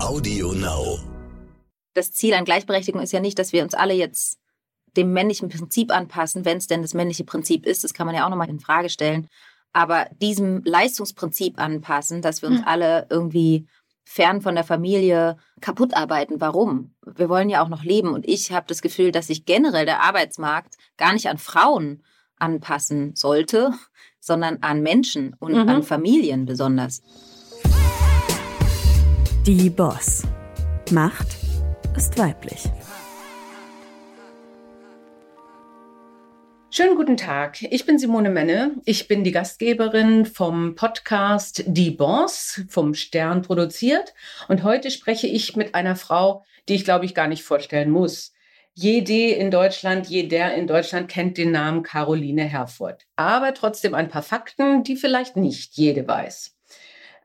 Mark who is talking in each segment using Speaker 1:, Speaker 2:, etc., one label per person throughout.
Speaker 1: Audio Now.
Speaker 2: Das Ziel an Gleichberechtigung ist ja nicht, dass wir uns alle jetzt dem männlichen Prinzip anpassen, wenn es denn das männliche Prinzip ist. Das kann man ja auch nochmal in Frage stellen. Aber diesem Leistungsprinzip anpassen, dass wir uns hm. alle irgendwie fern von der Familie kaputt arbeiten. Warum? Wir wollen ja auch noch leben. Und ich habe das Gefühl, dass sich generell der Arbeitsmarkt gar nicht an Frauen anpassen sollte, sondern an Menschen und mhm. an Familien besonders.
Speaker 3: Die Boss. Macht ist weiblich.
Speaker 4: Schönen guten Tag. Ich bin Simone Menne. Ich bin die Gastgeberin vom Podcast Die Boss vom Stern produziert. Und heute spreche ich mit einer Frau, die ich glaube ich gar nicht vorstellen muss. Jede in Deutschland, jeder in Deutschland kennt den Namen Caroline Herfurth. Aber trotzdem ein paar Fakten, die vielleicht nicht jede weiß.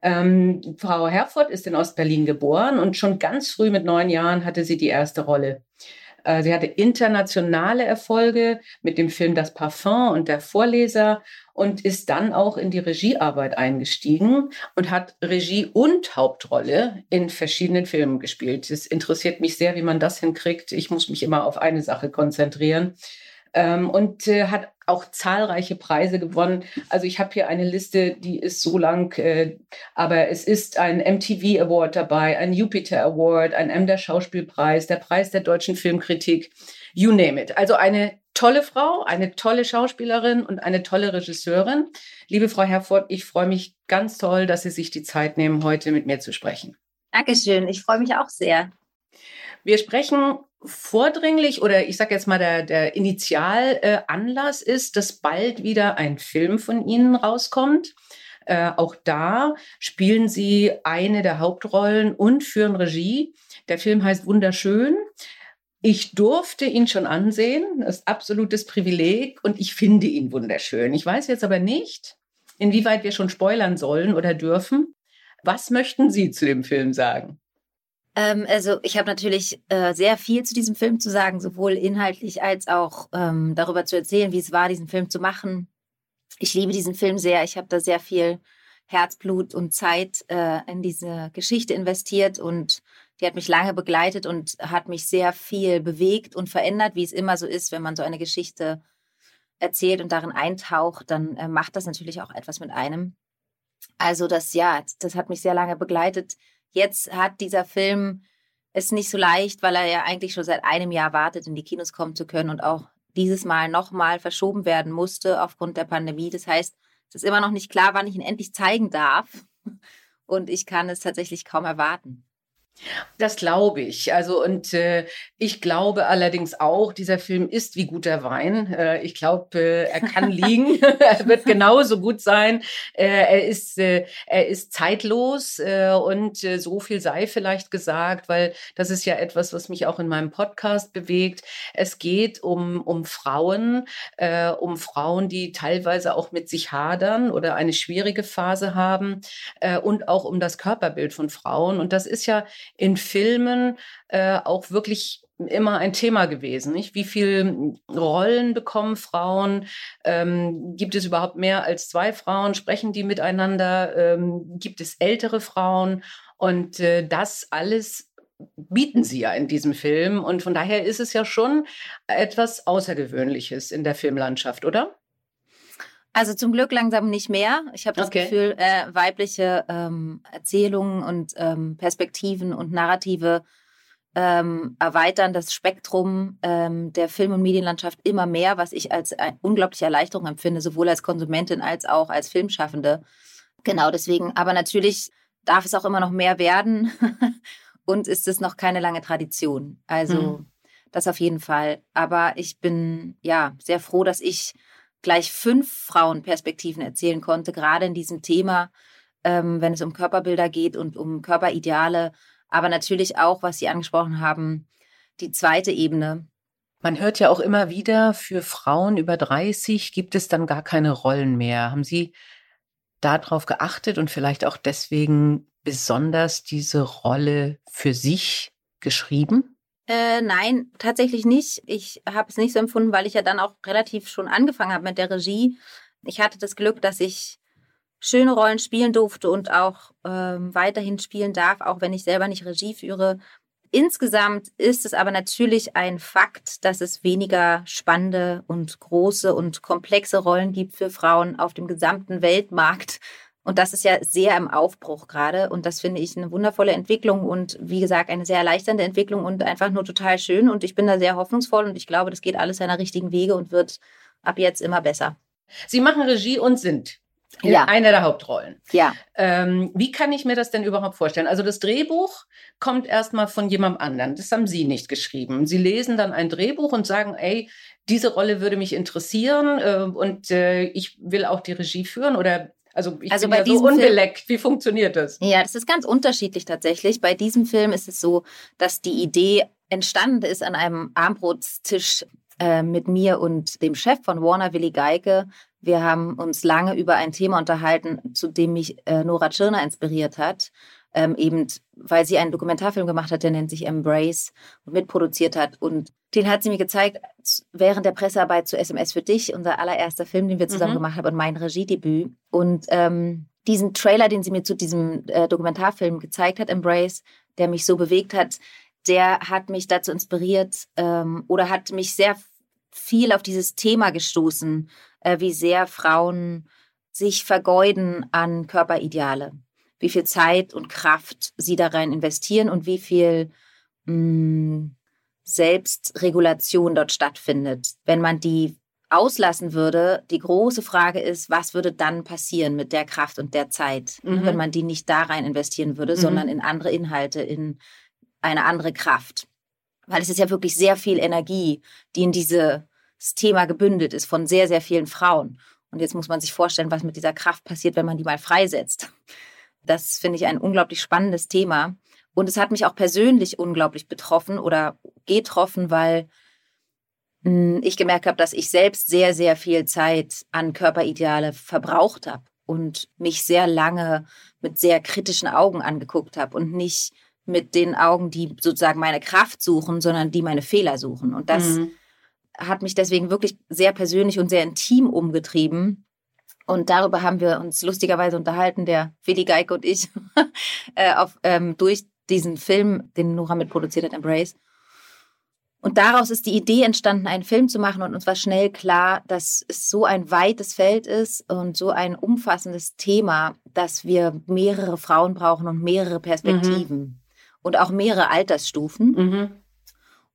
Speaker 4: Ähm, Frau Herfurth ist in Ostberlin geboren und schon ganz früh mit neun Jahren hatte sie die erste Rolle. Äh, sie hatte internationale Erfolge mit dem Film Das Parfum und der Vorleser und ist dann auch in die Regiearbeit eingestiegen und hat Regie und Hauptrolle in verschiedenen Filmen gespielt. Es interessiert mich sehr, wie man das hinkriegt. Ich muss mich immer auf eine Sache konzentrieren. Ähm, und äh, hat auch zahlreiche Preise gewonnen. Also ich habe hier eine Liste, die ist so lang, äh, aber es ist ein MTV Award dabei, ein Jupiter Award, ein M der Schauspielpreis, der Preis der deutschen Filmkritik, you name it. Also eine tolle Frau, eine tolle Schauspielerin und eine tolle Regisseurin. Liebe Frau Herford, ich freue mich ganz toll, dass Sie sich die Zeit nehmen, heute mit mir zu sprechen.
Speaker 2: Dankeschön, ich freue mich auch sehr.
Speaker 4: Wir sprechen vordringlich oder ich sage jetzt mal der, der Initialanlass äh, ist, dass bald wieder ein Film von Ihnen rauskommt. Äh, auch da spielen Sie eine der Hauptrollen und führen Regie. Der Film heißt Wunderschön. Ich durfte ihn schon ansehen, das ist absolutes Privileg und ich finde ihn wunderschön. Ich weiß jetzt aber nicht, inwieweit wir schon spoilern sollen oder dürfen. Was möchten Sie zu dem Film sagen?
Speaker 2: Ähm, also ich habe natürlich äh, sehr viel zu diesem Film zu sagen, sowohl inhaltlich als auch ähm, darüber zu erzählen, wie es war, diesen Film zu machen. Ich liebe diesen Film sehr. Ich habe da sehr viel Herzblut und Zeit äh, in diese Geschichte investiert und die hat mich lange begleitet und hat mich sehr viel bewegt und verändert, wie es immer so ist, wenn man so eine Geschichte erzählt und darin eintaucht, dann äh, macht das natürlich auch etwas mit einem. Also das, ja, das hat mich sehr lange begleitet. Jetzt hat dieser Film es nicht so leicht, weil er ja eigentlich schon seit einem Jahr wartet, in die Kinos kommen zu können und auch dieses Mal nochmal verschoben werden musste aufgrund der Pandemie. Das heißt, es ist immer noch nicht klar, wann ich ihn endlich zeigen darf. Und ich kann es tatsächlich kaum erwarten.
Speaker 4: Das glaube ich. Also und äh, ich glaube allerdings auch, dieser Film ist wie guter Wein. Äh, ich glaube, äh, er kann liegen. er wird genauso gut sein. Äh, er ist äh, er ist zeitlos äh, und so viel sei vielleicht gesagt, weil das ist ja etwas, was mich auch in meinem Podcast bewegt. Es geht um um Frauen, um Frauen, die teilweise auch mit sich hadern oder eine schwierige Phase haben und auch um das Körperbild von Frauen. Und das ist ja in Filmen äh, auch wirklich immer ein Thema gewesen. Nicht? Wie viele Rollen bekommen Frauen? Ähm, gibt es überhaupt mehr als zwei Frauen? Sprechen die miteinander? Ähm, gibt es ältere Frauen? Und äh, das alles bieten sie ja in diesem Film. Und von daher ist es ja schon etwas Außergewöhnliches in der Filmlandschaft, oder?
Speaker 2: Also zum Glück langsam nicht mehr. Ich habe das okay. Gefühl, äh, weibliche ähm, Erzählungen und ähm, Perspektiven und Narrative ähm, erweitern das Spektrum ähm, der Film- und Medienlandschaft immer mehr, was ich als eine unglaubliche Erleichterung empfinde, sowohl als Konsumentin als auch als Filmschaffende. Genau deswegen. Aber natürlich darf es auch immer noch mehr werden und ist es noch keine lange Tradition. Also hm. das auf jeden Fall. Aber ich bin ja sehr froh, dass ich gleich fünf Frauenperspektiven erzählen konnte, gerade in diesem Thema, ähm, wenn es um Körperbilder geht und um Körperideale, aber natürlich auch, was Sie angesprochen haben, die zweite Ebene.
Speaker 4: Man hört ja auch immer wieder, für Frauen über 30 gibt es dann gar keine Rollen mehr. Haben Sie darauf geachtet und vielleicht auch deswegen besonders diese Rolle für sich geschrieben?
Speaker 2: Äh, nein, tatsächlich nicht. Ich habe es nicht so empfunden, weil ich ja dann auch relativ schon angefangen habe mit der Regie. Ich hatte das Glück, dass ich schöne Rollen spielen durfte und auch ähm, weiterhin spielen darf, auch wenn ich selber nicht Regie führe. Insgesamt ist es aber natürlich ein Fakt, dass es weniger spannende und große und komplexe Rollen gibt für Frauen auf dem gesamten Weltmarkt. Und das ist ja sehr im Aufbruch gerade. Und das finde ich eine wundervolle Entwicklung und wie gesagt, eine sehr erleichternde Entwicklung und einfach nur total schön. Und ich bin da sehr hoffnungsvoll und ich glaube, das geht alles seiner richtigen Wege und wird ab jetzt immer besser.
Speaker 4: Sie machen Regie und sind
Speaker 2: ja.
Speaker 4: Eine der Hauptrollen.
Speaker 2: Ja.
Speaker 4: Ähm, wie kann ich mir das denn überhaupt vorstellen? Also das Drehbuch kommt erstmal von jemandem anderen. Das haben Sie nicht geschrieben. Sie lesen dann ein Drehbuch und sagen, ey, diese Rolle würde mich interessieren äh, und äh, ich will auch die Regie führen oder also ich
Speaker 2: also
Speaker 4: bin
Speaker 2: bei
Speaker 4: ja so unbeleckt. Film, Wie funktioniert das?
Speaker 2: Ja, das ist ganz unterschiedlich tatsächlich. Bei diesem Film ist es so, dass die Idee entstanden ist an einem Armbrotstisch äh, mit mir und dem Chef von Warner, Willi Geike. Wir haben uns lange über ein Thema unterhalten, zu dem mich äh, Nora Tschirner inspiriert hat. Ähm, eben, weil sie einen Dokumentarfilm gemacht hat, der nennt sich Embrace und mitproduziert hat. Und den hat sie mir gezeigt während der Pressearbeit zu SMS für dich, unser allererster Film, den wir zusammen mhm. gemacht haben und mein Regiedebüt. Und ähm, diesen Trailer, den sie mir zu diesem äh, Dokumentarfilm gezeigt hat, Embrace, der mich so bewegt hat, der hat mich dazu inspiriert ähm, oder hat mich sehr viel auf dieses Thema gestoßen, äh, wie sehr Frauen sich vergeuden an Körperideale, wie viel Zeit und Kraft sie da rein investieren und wie viel mh, mm, Selbstregulation dort stattfindet. Wenn man die auslassen würde, die große Frage ist, was würde dann passieren mit der Kraft und der Zeit, ne, mhm. wenn man die nicht da rein investieren würde, mhm. sondern in andere Inhalte, in eine andere Kraft. Weil es ist ja wirklich sehr viel Energie, die in diese das Thema gebündelt ist von sehr, sehr vielen Frauen. Und jetzt muss man sich vorstellen, was mit dieser Kraft passiert, wenn man die mal freisetzt. Das finde ich ein unglaublich spannendes Thema. Und es hat mich auch persönlich unglaublich betroffen oder getroffen, weil hm, ich gemerkt habe, dass ich selbst sehr, sehr viel Zeit an Körperideale verbraucht habe und mich sehr lange mit sehr kritischen Augen angeguckt habe und nicht mit den Augen, die sozusagen meine Kraft suchen, sondern die meine Fehler suchen. Und das mhm hat mich deswegen wirklich sehr persönlich und sehr intim umgetrieben. Und darüber haben wir uns lustigerweise unterhalten, der Willi Geike und ich, äh, auf, ähm, durch diesen Film, den Nora mitproduziert hat, Embrace. Und daraus ist die Idee entstanden, einen Film zu machen. Und uns war schnell klar, dass es so ein weites Feld ist und so ein umfassendes Thema, dass wir mehrere Frauen brauchen und mehrere Perspektiven mhm. und auch mehrere Altersstufen. Mhm.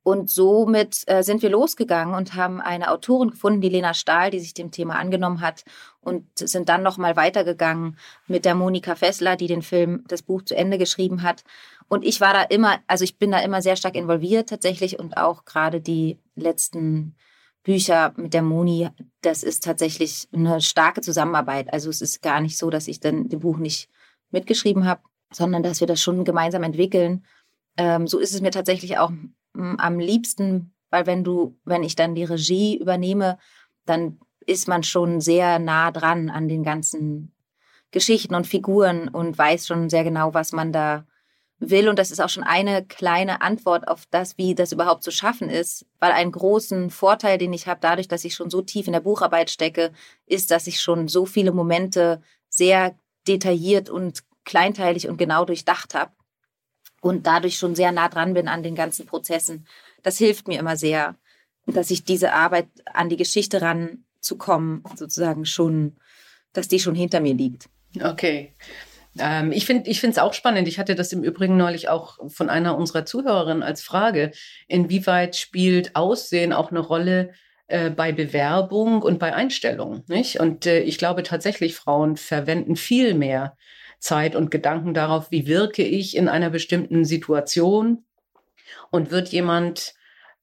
Speaker 2: Und somit äh, sind wir losgegangen und haben eine Autorin gefunden, die Lena Stahl, die sich dem Thema angenommen hat und sind dann noch mal weitergegangen mit der Monika Fessler, die den Film, das Buch zu Ende geschrieben hat. Und ich war da immer, also ich bin da immer sehr stark involviert tatsächlich und auch gerade die letzten Bücher mit der Moni, das ist tatsächlich eine starke Zusammenarbeit. Also es ist gar nicht so, dass ich dann dem Buch nicht mitgeschrieben habe, sondern dass wir das schon gemeinsam entwickeln. Ähm, so ist es mir tatsächlich auch am liebsten, weil wenn du, wenn ich dann die Regie übernehme, dann ist man schon sehr nah dran an den ganzen Geschichten und Figuren und weiß schon sehr genau, was man da will. Und das ist auch schon eine kleine Antwort auf das, wie das überhaupt zu schaffen ist. Weil einen großen Vorteil, den ich habe, dadurch, dass ich schon so tief in der Bucharbeit stecke, ist, dass ich schon so viele Momente sehr detailliert und kleinteilig und genau durchdacht habe und dadurch schon sehr nah dran bin an den ganzen Prozessen. Das hilft mir immer sehr, dass ich diese Arbeit an die Geschichte ranzukommen, sozusagen schon, dass die schon hinter mir liegt.
Speaker 4: Okay. Ähm, ich finde es auch spannend. Ich hatte das im Übrigen neulich auch von einer unserer Zuhörerinnen als Frage. Inwieweit spielt Aussehen auch eine Rolle äh, bei Bewerbung und bei Einstellung? Nicht? Und äh, ich glaube tatsächlich, Frauen verwenden viel mehr Zeit und Gedanken darauf, wie wirke ich in einer bestimmten Situation und wird jemand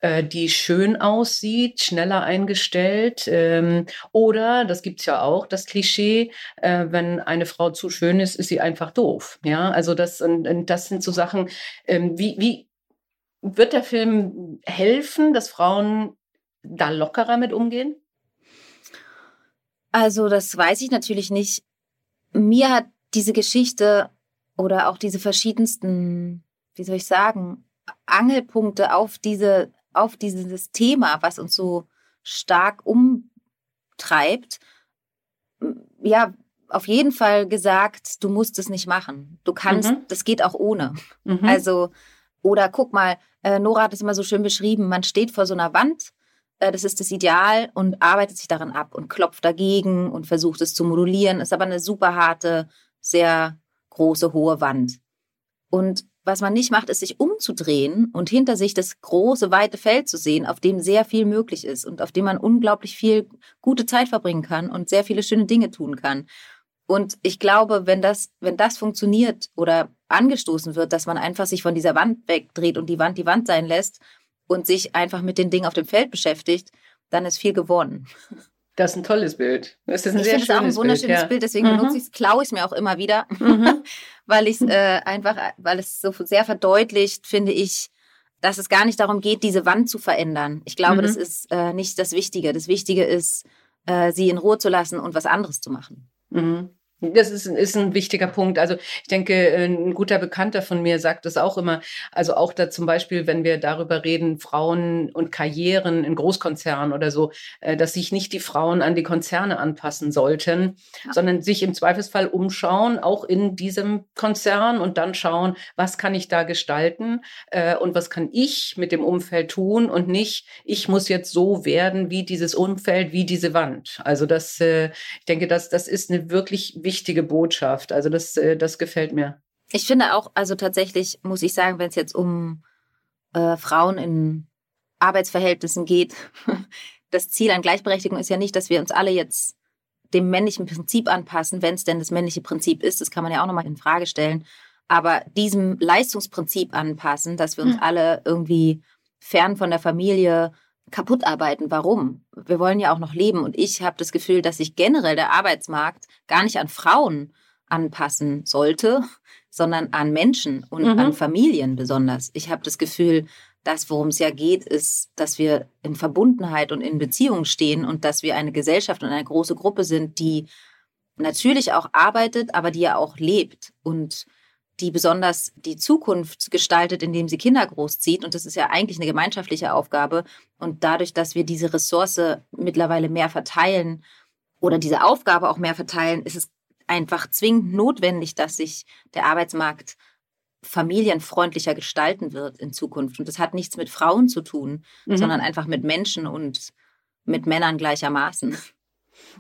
Speaker 4: äh, die schön aussieht, schneller eingestellt. Ähm, oder, das gibt's ja auch, das Klischee, äh, wenn eine Frau zu schön ist, ist sie einfach doof. Ja, also das, das sind so Sachen, ähm, wie, wie wird der Film helfen, dass Frauen da lockerer mit umgehen?
Speaker 2: Also, das weiß ich natürlich nicht. Mir hat diese Geschichte oder auch diese verschiedensten, wie soll ich sagen, Angelpunkte auf diese, auf dieses Thema, was uns so stark umtreibt, ja, auf jeden Fall gesagt, du musst es nicht machen. Du kannst, mhm. das geht auch ohne. Mhm. Also, oder guck mal, äh, Nora hat es immer so schön beschrieben, man steht vor so einer Wand, äh, das ist das Ideal und arbeitet sich daran ab und klopft dagegen und versucht es zu modulieren, ist aber eine super harte, sehr große, hohe Wand. Und was man nicht macht, ist sich umzudrehen und hinter sich das große, weite Feld zu sehen, auf dem sehr viel möglich ist und auf dem man unglaublich viel gute Zeit verbringen kann und sehr viele schöne Dinge tun kann. Und ich glaube, wenn das, wenn das funktioniert oder angestoßen wird, dass man einfach sich von dieser Wand wegdreht und die Wand die Wand sein lässt und sich einfach mit den Dingen auf dem Feld beschäftigt, dann ist viel gewonnen.
Speaker 4: Das ist ein tolles Bild.
Speaker 2: Das ist ein ich sehr schönes Bild. auch ein wunderschönes Bild, ja. Bild deswegen mhm. benutze ich es, klaue ich es mir auch immer wieder, mhm. weil ich es äh, einfach, weil es so sehr verdeutlicht, finde ich, dass es gar nicht darum geht, diese Wand zu verändern. Ich glaube, mhm. das ist äh, nicht das Wichtige. Das Wichtige ist, äh, sie in Ruhe zu lassen und was anderes zu machen.
Speaker 4: Mhm. Das ist, ist ein wichtiger Punkt. Also ich denke, ein guter Bekannter von mir sagt das auch immer. Also auch da zum Beispiel, wenn wir darüber reden, Frauen und Karrieren in Großkonzernen oder so, äh, dass sich nicht die Frauen an die Konzerne anpassen sollten, ja. sondern sich im Zweifelsfall umschauen, auch in diesem Konzern und dann schauen, was kann ich da gestalten äh, und was kann ich mit dem Umfeld tun und nicht, ich muss jetzt so werden wie dieses Umfeld, wie diese Wand. Also das, äh, ich denke, das, das ist eine wirklich wichtige Botschaft. Also das, äh, das gefällt mir.
Speaker 2: Ich finde auch, also tatsächlich muss ich sagen, wenn es jetzt um äh, Frauen in Arbeitsverhältnissen geht, das Ziel an Gleichberechtigung ist ja nicht, dass wir uns alle jetzt dem männlichen Prinzip anpassen, wenn es denn das männliche Prinzip ist. Das kann man ja auch nochmal in Frage stellen. Aber diesem Leistungsprinzip anpassen, dass wir uns hm. alle irgendwie fern von der Familie kaputt arbeiten. Warum? Wir wollen ja auch noch leben. Und ich habe das Gefühl, dass sich generell der Arbeitsmarkt gar nicht an Frauen anpassen sollte, sondern an Menschen und mhm. an Familien besonders. Ich habe das Gefühl, das, worum es ja geht, ist, dass wir in Verbundenheit und in Beziehung stehen und dass wir eine Gesellschaft und eine große Gruppe sind, die natürlich auch arbeitet, aber die ja auch lebt. Und die besonders die Zukunft gestaltet, indem sie Kinder großzieht. Und das ist ja eigentlich eine gemeinschaftliche Aufgabe. Und dadurch, dass wir diese Ressource mittlerweile mehr verteilen oder diese Aufgabe auch mehr verteilen, ist es einfach zwingend notwendig, dass sich der Arbeitsmarkt familienfreundlicher gestalten wird in Zukunft. Und das hat nichts mit Frauen zu tun, mhm. sondern einfach mit Menschen und mit Männern gleichermaßen.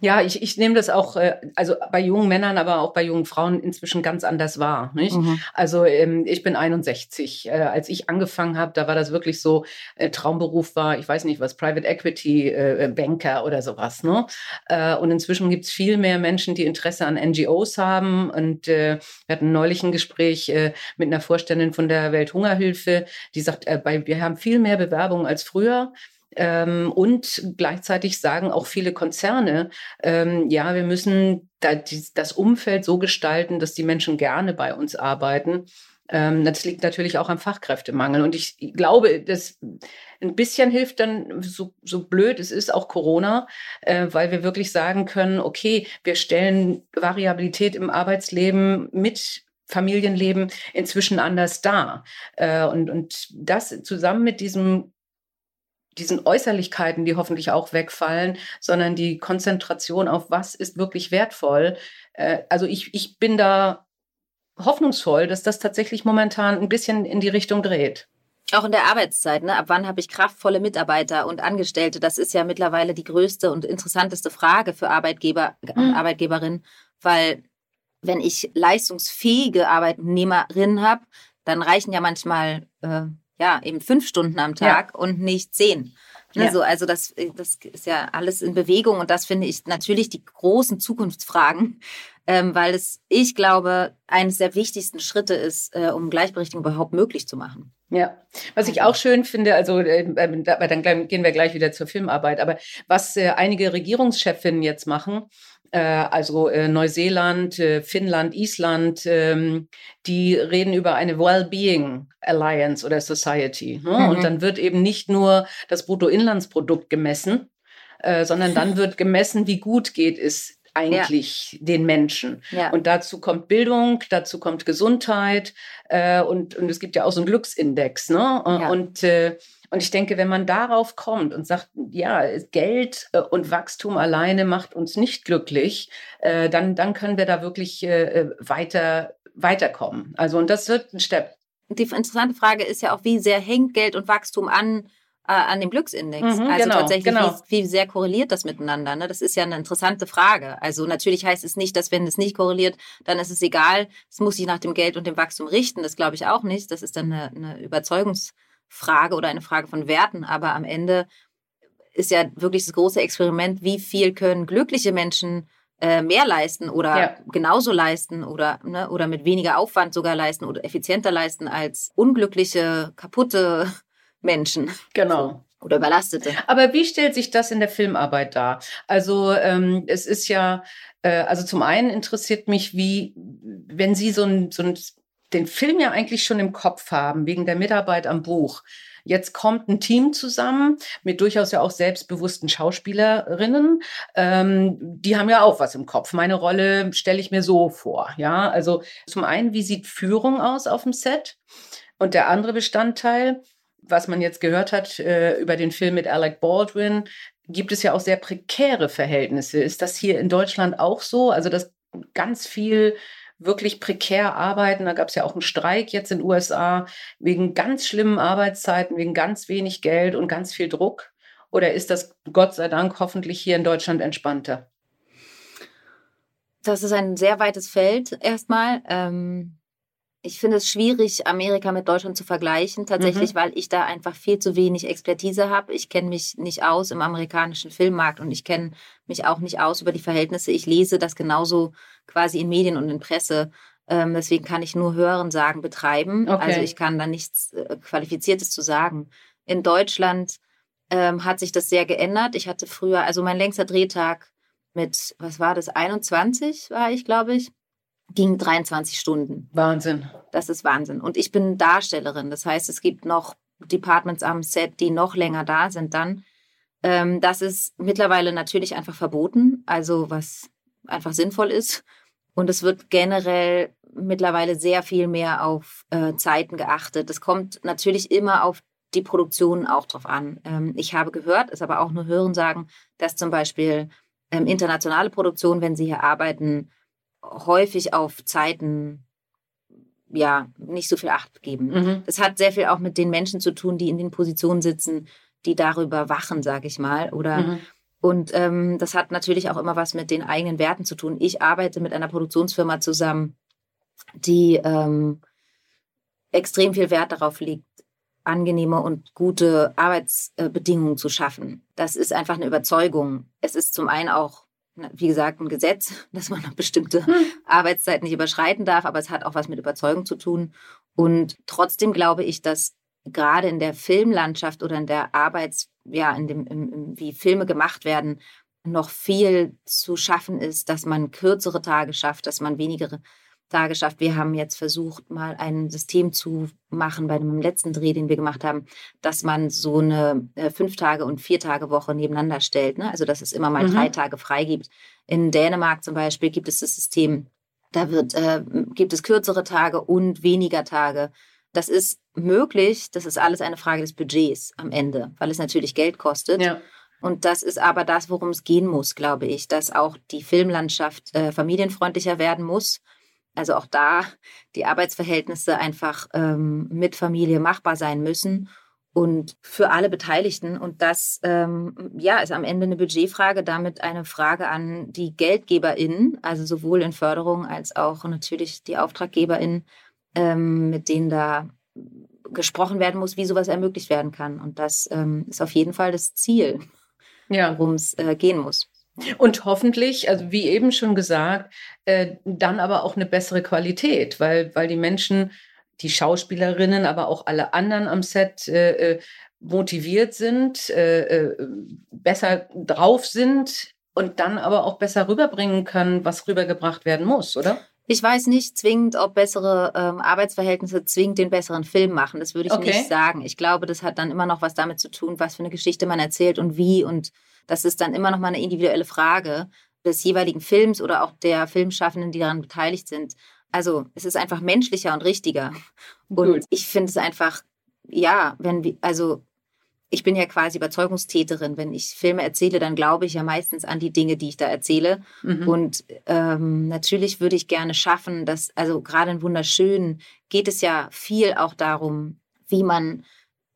Speaker 4: Ja, ich, ich nehme das auch, äh, also bei jungen Männern, aber auch bei jungen Frauen inzwischen ganz anders wahr. Nicht? Mhm. Also ähm, ich bin 61. Äh, als ich angefangen habe, da war das wirklich so, äh, Traumberuf war, ich weiß nicht was, Private Equity äh, Banker oder sowas. Ne? Äh, und inzwischen gibt es viel mehr Menschen, die Interesse an NGOs haben. Und äh, wir hatten neulich ein Gespräch äh, mit einer Vorständin von der Welthungerhilfe, die sagt, äh, bei, wir haben viel mehr Bewerbungen als früher. Ähm, und gleichzeitig sagen auch viele Konzerne, ähm, ja, wir müssen da die, das Umfeld so gestalten, dass die Menschen gerne bei uns arbeiten. Ähm, das liegt natürlich auch am Fachkräftemangel. Und ich glaube, dass ein bisschen hilft dann, so, so blöd es ist, auch Corona, äh, weil wir wirklich sagen können, okay, wir stellen Variabilität im Arbeitsleben mit Familienleben inzwischen anders dar. Äh, und, und das zusammen mit diesem diesen Äußerlichkeiten, die hoffentlich auch wegfallen, sondern die Konzentration auf was ist wirklich wertvoll. Äh, also ich, ich bin da hoffnungsvoll, dass das tatsächlich momentan ein bisschen in die Richtung dreht.
Speaker 2: Auch in der Arbeitszeit, ne? Ab wann habe ich kraftvolle Mitarbeiter und Angestellte? Das ist ja mittlerweile die größte und interessanteste Frage für Arbeitgeber und mhm. Arbeiitgeberinnen, weil wenn ich leistungsfähige Arbeitnehmerinnen habe, dann reichen ja manchmal äh, ja, eben fünf Stunden am Tag ja. und nicht zehn. Ne, ja. So, also das, das ist ja alles in Bewegung und das finde ich natürlich die großen Zukunftsfragen, ähm, weil es, ich glaube, eines der wichtigsten Schritte ist, äh, um Gleichberechtigung überhaupt möglich zu machen.
Speaker 4: Ja, was ich auch schön finde, also äh, äh dann gehen wir gleich wieder zur Filmarbeit, aber was äh, einige Regierungschefinnen jetzt machen, äh, also äh, Neuseeland, äh, Finnland, Island, ähm, die reden über eine Wellbeing Alliance oder Society. Ne? Mhm. Und dann wird eben nicht nur das Bruttoinlandsprodukt gemessen, äh, sondern dann wird gemessen, wie gut geht es eigentlich ja. den Menschen. Ja. Und dazu kommt Bildung, dazu kommt Gesundheit äh, und, und es gibt ja auch so einen Glücksindex. Ne? Ja. Und, äh, Und ich denke, wenn man darauf kommt und sagt, ja, Geld äh, und Wachstum alleine macht uns nicht glücklich, äh, dann, dann können wir da wirklich äh, weiter, weiterkommen. Also, und das wird ein Step.
Speaker 2: Die interessante Frage ist ja auch, wie sehr hängt Geld und Wachstum an an dem Glücksindex. Mhm, also genau, tatsächlich, genau. Wie, wie, sehr korreliert das miteinander? Ne? Das ist ja eine interessante Frage. Also natürlich heißt es nicht, dass wenn es nicht korreliert, dann ist es egal. Es muss sich nach dem Geld und dem Wachstum richten. Das glaube ich auch nicht. Das ist dann eine, eine Überzeugungsfrage oder eine Frage von Werten. Aber am Ende ist ja wirklich das große Experiment, wie viel können glückliche Menschen äh, mehr leisten oder ja. genauso leisten oder, ne, oder mit weniger Aufwand sogar leisten oder effizienter leisten als unglückliche, kaputte Menschen.
Speaker 4: Genau.
Speaker 2: Oder überlastete.
Speaker 4: Aber wie stellt sich das in der Filmarbeit dar? Also ähm, es ist ja, äh, also zum einen interessiert mich, wie, wenn Sie so ein, so ein, den Film ja eigentlich schon im Kopf haben, wegen der Mitarbeit am Buch. Jetzt kommt ein Team zusammen mit durchaus ja auch selbstbewussten Schauspielerinnen. Ähm, die haben ja auch was im Kopf. Meine Rolle stelle ich mir so vor. Ja, also zum einen, wie sieht Führung aus auf dem Set? Und der andere Bestandteil, was man jetzt gehört hat äh, über den Film mit Alec Baldwin, gibt es ja auch sehr prekäre Verhältnisse. Ist das hier in Deutschland auch so? Also, dass ganz viel wirklich prekär arbeiten. Da gab es ja auch einen Streik jetzt in den USA wegen ganz schlimmen Arbeitszeiten, wegen ganz wenig Geld und ganz viel Druck. Oder ist das Gott sei Dank hoffentlich hier in Deutschland entspannter?
Speaker 2: Das ist ein sehr weites Feld erstmal. Ähm, ich finde es schwierig, Amerika mit Deutschland zu vergleichen, tatsächlich, mhm. weil ich da einfach viel zu wenig Expertise habe. Ich kenne mich nicht aus im amerikanischen Filmmarkt und ich kenne mich auch nicht aus über die Verhältnisse. Ich lese das genauso quasi in Medien und in Presse. Ähm, deswegen kann ich nur Hören, Sagen, Betreiben. Okay. Also ich kann da nichts äh, Qualifiziertes zu sagen. In Deutschland ähm, hat sich das sehr geändert. Ich hatte früher, also mein längster Drehtag mit, was war das, 21 war ich, glaube ich ging 23 Stunden.
Speaker 4: Wahnsinn.
Speaker 2: Das ist Wahnsinn. Und ich bin Darstellerin. Das heißt, es gibt noch Departments am Set, die noch länger da sind dann. Ähm, das ist mittlerweile natürlich einfach verboten, also was einfach sinnvoll ist. Und es wird generell mittlerweile sehr viel mehr auf äh, Zeiten geachtet. Es kommt natürlich immer auf die Produktion auch drauf an. Ähm, ich habe gehört, ist aber auch nur Hören sagen, dass zum Beispiel ähm, internationale Produktionen, wenn sie hier arbeiten, häufig auf Zeiten ja nicht so viel Acht geben. Mhm. Das hat sehr viel auch mit den Menschen zu tun, die in den Positionen sitzen, die darüber wachen, sage ich mal. Oder mhm. und ähm, das hat natürlich auch immer was mit den eigenen Werten zu tun. Ich arbeite mit einer Produktionsfirma zusammen, die ähm, extrem viel Wert darauf legt, angenehme und gute Arbeitsbedingungen zu schaffen. Das ist einfach eine Überzeugung. Es ist zum einen auch wie gesagt, ein Gesetz, dass man bestimmte hm. Arbeitszeit nicht überschreiten darf, aber es hat auch was mit Überzeugung zu tun. Und trotzdem glaube ich, dass gerade in der Filmlandschaft oder in der Arbeits, ja, in dem, im, im, wie Filme gemacht werden, noch viel zu schaffen ist, dass man kürzere Tage schafft, dass man weniger da geschafft. Wir haben jetzt versucht, mal ein System zu machen bei dem letzten Dreh, den wir gemacht haben, dass man so eine äh, fünf Tage und vier Tage Woche nebeneinander stellt. Ne? Also dass es immer mal mhm. drei Tage frei gibt. In Dänemark zum Beispiel gibt es das System, da wird, äh, gibt es kürzere Tage und weniger Tage. Das ist möglich, das ist alles eine Frage des Budgets am Ende, weil es natürlich Geld kostet. Ja. Und das ist aber das, worum es gehen muss, glaube ich, dass auch die Filmlandschaft äh, familienfreundlicher werden muss also auch da die Arbeitsverhältnisse einfach ähm, mit Familie machbar sein müssen und für alle Beteiligten. Und das ähm, ja, ist am Ende eine Budgetfrage, damit eine Frage an die GeldgeberInnen, also sowohl in Förderung als auch natürlich die AuftraggeberInnen, ähm, mit denen da gesprochen werden muss, wie sowas ermöglicht werden kann. Und das ähm, ist auf jeden Fall das Ziel, ja. worum es äh, gehen muss.
Speaker 4: Und hoffentlich, also wie eben schon gesagt, äh, dann aber auch eine bessere Qualität, weil, weil die Menschen, die Schauspielerinnen, aber auch alle anderen am Set äh, äh motiviert sind, äh, äh, besser drauf sind und dann aber auch besser rüberbringen können, was rübergebracht werden muss, oder?
Speaker 2: Ich weiß nicht zwingend, ob bessere ähm, Arbeitsverhältnisse zwingend den besseren Film machen. Das würde ich okay. nicht sagen. Ich glaube, das hat dann immer noch was damit zu tun, was für eine Geschichte man erzählt und wie und das ist dann immer noch mal eine individuelle Frage des jeweiligen Films oder auch der Filmschaffenden, die daran beteiligt sind. Also es ist einfach menschlicher und richtiger. Und Gut. ich finde es einfach, ja, wenn wir, also ich bin ja quasi Überzeugungstäterin. Wenn ich Filme erzähle, dann glaube ich ja meistens an die Dinge, die ich da erzähle. Mhm. Und ähm, natürlich würde ich gerne schaffen, dass, also gerade in Wunderschön geht es ja viel auch darum, wie man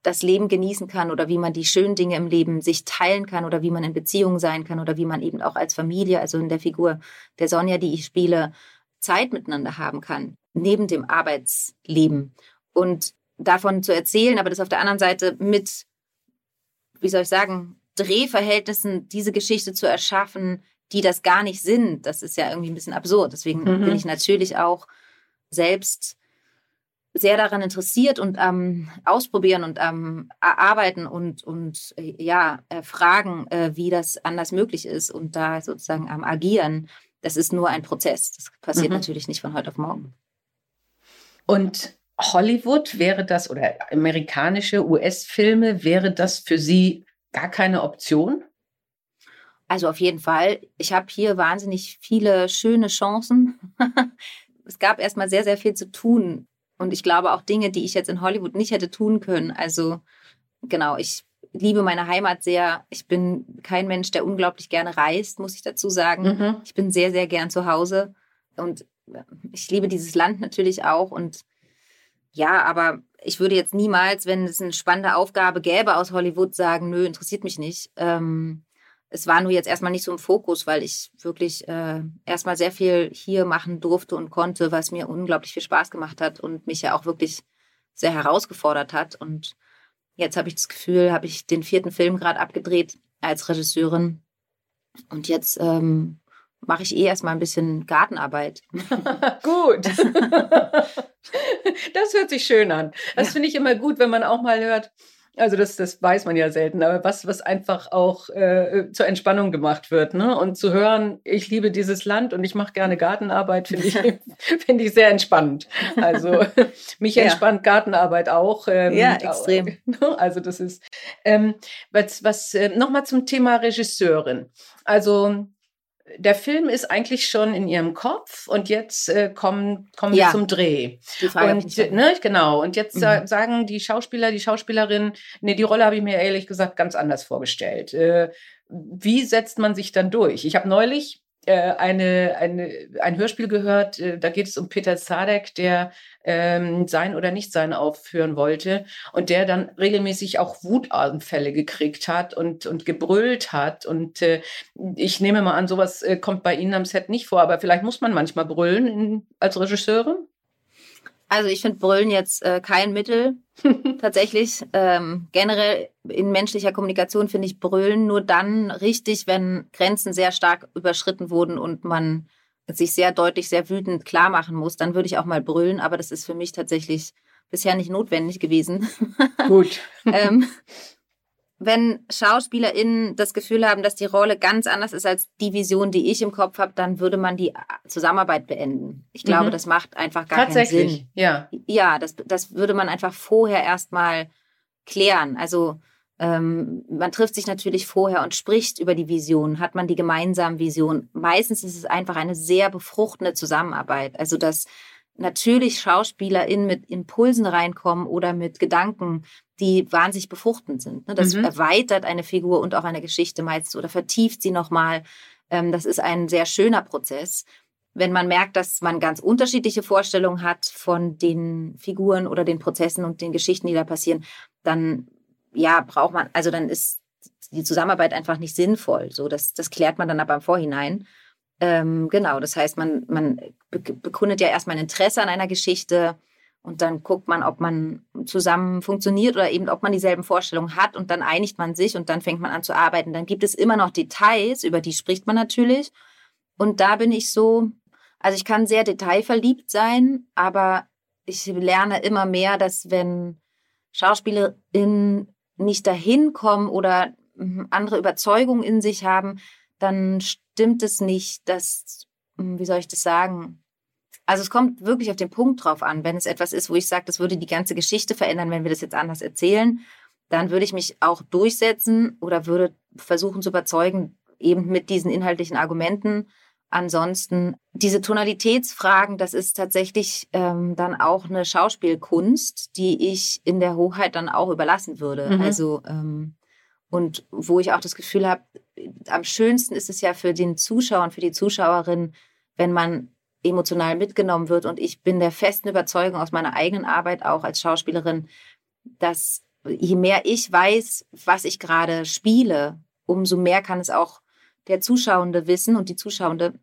Speaker 2: das Leben genießen kann oder wie man die schönen Dinge im Leben sich teilen kann oder wie man in Beziehungen sein kann oder wie man eben auch als Familie, also in der Figur der Sonja, die ich spiele, Zeit miteinander haben kann, neben dem Arbeitsleben. Und davon zu erzählen, aber das auf der anderen Seite mit, wie soll ich sagen, Drehverhältnissen diese Geschichte zu erschaffen, die das gar nicht sind, das ist ja irgendwie ein bisschen absurd. Deswegen mhm. bin ich natürlich auch selbst sehr daran interessiert und am Ausprobieren und am Arbeiten und, und ja, fragen, äh, wie das anders möglich ist und da sozusagen am Agieren. Das ist nur ein Prozess. Das passiert mhm. natürlich nicht von heute auf morgen.
Speaker 4: Und Hollywood wäre das oder amerikanische US-Filme, wäre das für Sie gar keine Option?
Speaker 2: Also auf jeden Fall. Ich habe hier wahnsinnig viele schöne Chancen. es gab erstmal sehr, sehr viel zu tun und ich glaube auch Dinge, die ich jetzt in Hollywood nicht hätte tun können. Also genau, ich liebe meine Heimat sehr. Ich bin kein Mensch, der unglaublich gerne reist, muss ich dazu sagen. Mhm. Ich bin sehr, sehr gern zu Hause und ich liebe dieses Land natürlich auch. Und ja, aber ich würde jetzt niemals, wenn es eine spannende Aufgabe gäbe aus Hollywood, sagen, nö, interessiert mich nicht. Ähm, es war nur jetzt erstmal nicht so im Fokus, weil ich wirklich äh, erstmal sehr viel hier machen durfte und konnte, was mir unglaublich viel Spaß gemacht hat und mich ja auch wirklich sehr herausgefordert hat. Und jetzt habe ich das Gefühl, habe ich den vierten Film gerade abgedreht als Regisseurin. Und jetzt ähm, mache ich eh erstmal ein bisschen Gartenarbeit.
Speaker 4: gut. das hört sich schön an. Das ja. finde ich immer gut, wenn man auch mal hört, also das, das weiß man ja selten, aber was, was einfach auch äh, zur Entspannung gemacht wird. Ne? Und zu hören, ich liebe dieses Land und ich mache gerne Gartenarbeit, finde ich, finde ich sehr entspannend. Also mich ja. entspannt Gartenarbeit auch.
Speaker 2: Ähm, ja, extrem.
Speaker 4: Auch, also das ist ähm, was, was äh, nochmal zum Thema Regisseurin. Also der Film ist eigentlich schon in ihrem Kopf und jetzt äh, kommen, kommen ja. wir zum Dreh. Die Frage und, ne, genau. Und jetzt mhm. sagen die Schauspieler, die Schauspielerin, nee, die Rolle habe ich mir ehrlich gesagt ganz anders vorgestellt. Äh, wie setzt man sich dann durch? Ich habe neulich eine, eine, ein Hörspiel gehört, äh, da geht es um Peter Zadek, der ähm, Sein oder Nicht-Sein aufführen wollte und der dann regelmäßig auch Wutanfälle gekriegt hat und, und gebrüllt hat. Und äh, ich nehme mal an, sowas äh, kommt bei Ihnen am Set nicht vor, aber vielleicht muss man manchmal brüllen in, als Regisseurin?
Speaker 2: Also ich finde Brüllen jetzt äh, kein Mittel tatsächlich. Ähm, generell in menschlicher Kommunikation finde ich Brüllen nur dann richtig, wenn Grenzen sehr stark überschritten wurden und man sich sehr deutlich, sehr wütend klar machen muss. Dann würde ich auch mal brüllen, aber das ist für mich tatsächlich bisher nicht notwendig gewesen.
Speaker 4: Gut. ähm,
Speaker 2: wenn SchauspielerInnen das Gefühl haben, dass die Rolle ganz anders ist als die Vision, die ich im Kopf habe, dann würde man die Zusammenarbeit beenden. Ich glaube, mhm. das macht einfach gar keinen Sinn.
Speaker 4: Ja,
Speaker 2: ja das, das würde man einfach vorher erstmal klären. Also ähm, man trifft sich natürlich vorher und spricht über die Vision, hat man die gemeinsame Vision. Meistens ist es einfach eine sehr befruchtende Zusammenarbeit. Also dass natürlich SchauspielerInnen mit Impulsen reinkommen oder mit Gedanken, die wahnsinnig befruchtend sind. Ne? Das mhm. erweitert eine Figur und auch eine Geschichte meist oder vertieft sie nochmal. Ähm, das ist ein sehr schöner Prozess. Wenn man merkt, dass man ganz unterschiedliche Vorstellungen hat von den Figuren oder den Prozessen und den Geschichten, die da passieren, dann ja, braucht man, also dann ist die Zusammenarbeit einfach nicht sinnvoll. So, das, das klärt man dann aber im Vorhinein. Ähm, genau, das heißt, man, man bekundet ja erstmal ein Interesse an einer Geschichte, und dann guckt man, ob man zusammen funktioniert oder eben, ob man dieselben Vorstellungen hat. Und dann einigt man sich und dann fängt man an zu arbeiten. Dann gibt es immer noch Details, über die spricht man natürlich. Und da bin ich so, also ich kann sehr detailverliebt sein, aber ich lerne immer mehr, dass wenn SchauspielerInnen nicht dahin kommen oder hm, andere Überzeugungen in sich haben, dann stimmt es nicht, dass, hm, wie soll ich das sagen, also es kommt wirklich auf den Punkt drauf an. Wenn es etwas ist, wo ich sage, das würde die ganze Geschichte verändern, wenn wir das jetzt anders erzählen, dann würde ich mich auch durchsetzen oder würde versuchen zu überzeugen, eben mit diesen inhaltlichen Argumenten. ansonsten diese Tonalitätsfragen, das ist tatsächlich ähm, dann auch eine Schauspielkunst, die ich in der Hochheit dann auch überlassen würde. Mhm. Also ähm, und wo ich auch das Gefühl habe, am schönsten ist es ja für den Zuschauer und für die Zuschauerin, wenn man emotional mitgenommen wird. Und ich bin der festen Überzeugung aus meiner eigenen Arbeit auch als Schauspielerin, dass je mehr ich weiß, was ich gerade spiele, umso mehr kann es auch der Zuschauende wissen und die Zuschauende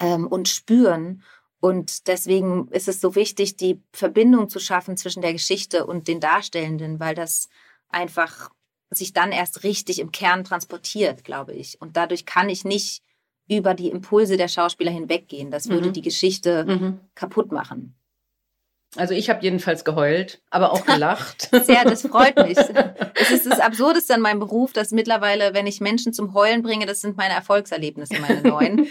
Speaker 2: ähm, und spüren. Und deswegen ist es so wichtig, die Verbindung zu schaffen zwischen der Geschichte und den Darstellenden, weil das einfach sich dann erst richtig im Kern transportiert, glaube ich. Und dadurch kann ich nicht über die Impulse der Schauspieler hinweggehen. Das würde mhm. die Geschichte mhm. kaputt machen.
Speaker 4: Also ich habe jedenfalls geheult, aber auch gelacht.
Speaker 2: Sehr, das freut mich. Es ist das Absurdeste an meinem Beruf, dass mittlerweile, wenn ich Menschen zum Heulen bringe, das sind meine Erfolgserlebnisse, meine neuen.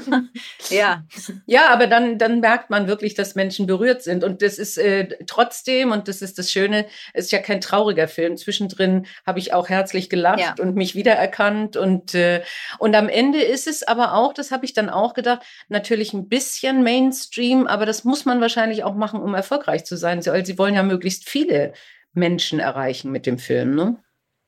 Speaker 4: ja. Ja, aber dann, dann merkt man wirklich, dass Menschen berührt sind. Und das ist äh, trotzdem, und das ist das Schöne, ist ja kein trauriger Film. Zwischendrin habe ich auch herzlich gelacht ja. und mich wiedererkannt. Und, äh, und am Ende ist es aber auch, das habe ich dann auch gedacht, natürlich ein bisschen Mainstream, aber das muss man wahrscheinlich auch machen, um erfolgreich zu sein, weil sie wollen ja möglichst viele Menschen erreichen mit dem Film, ne?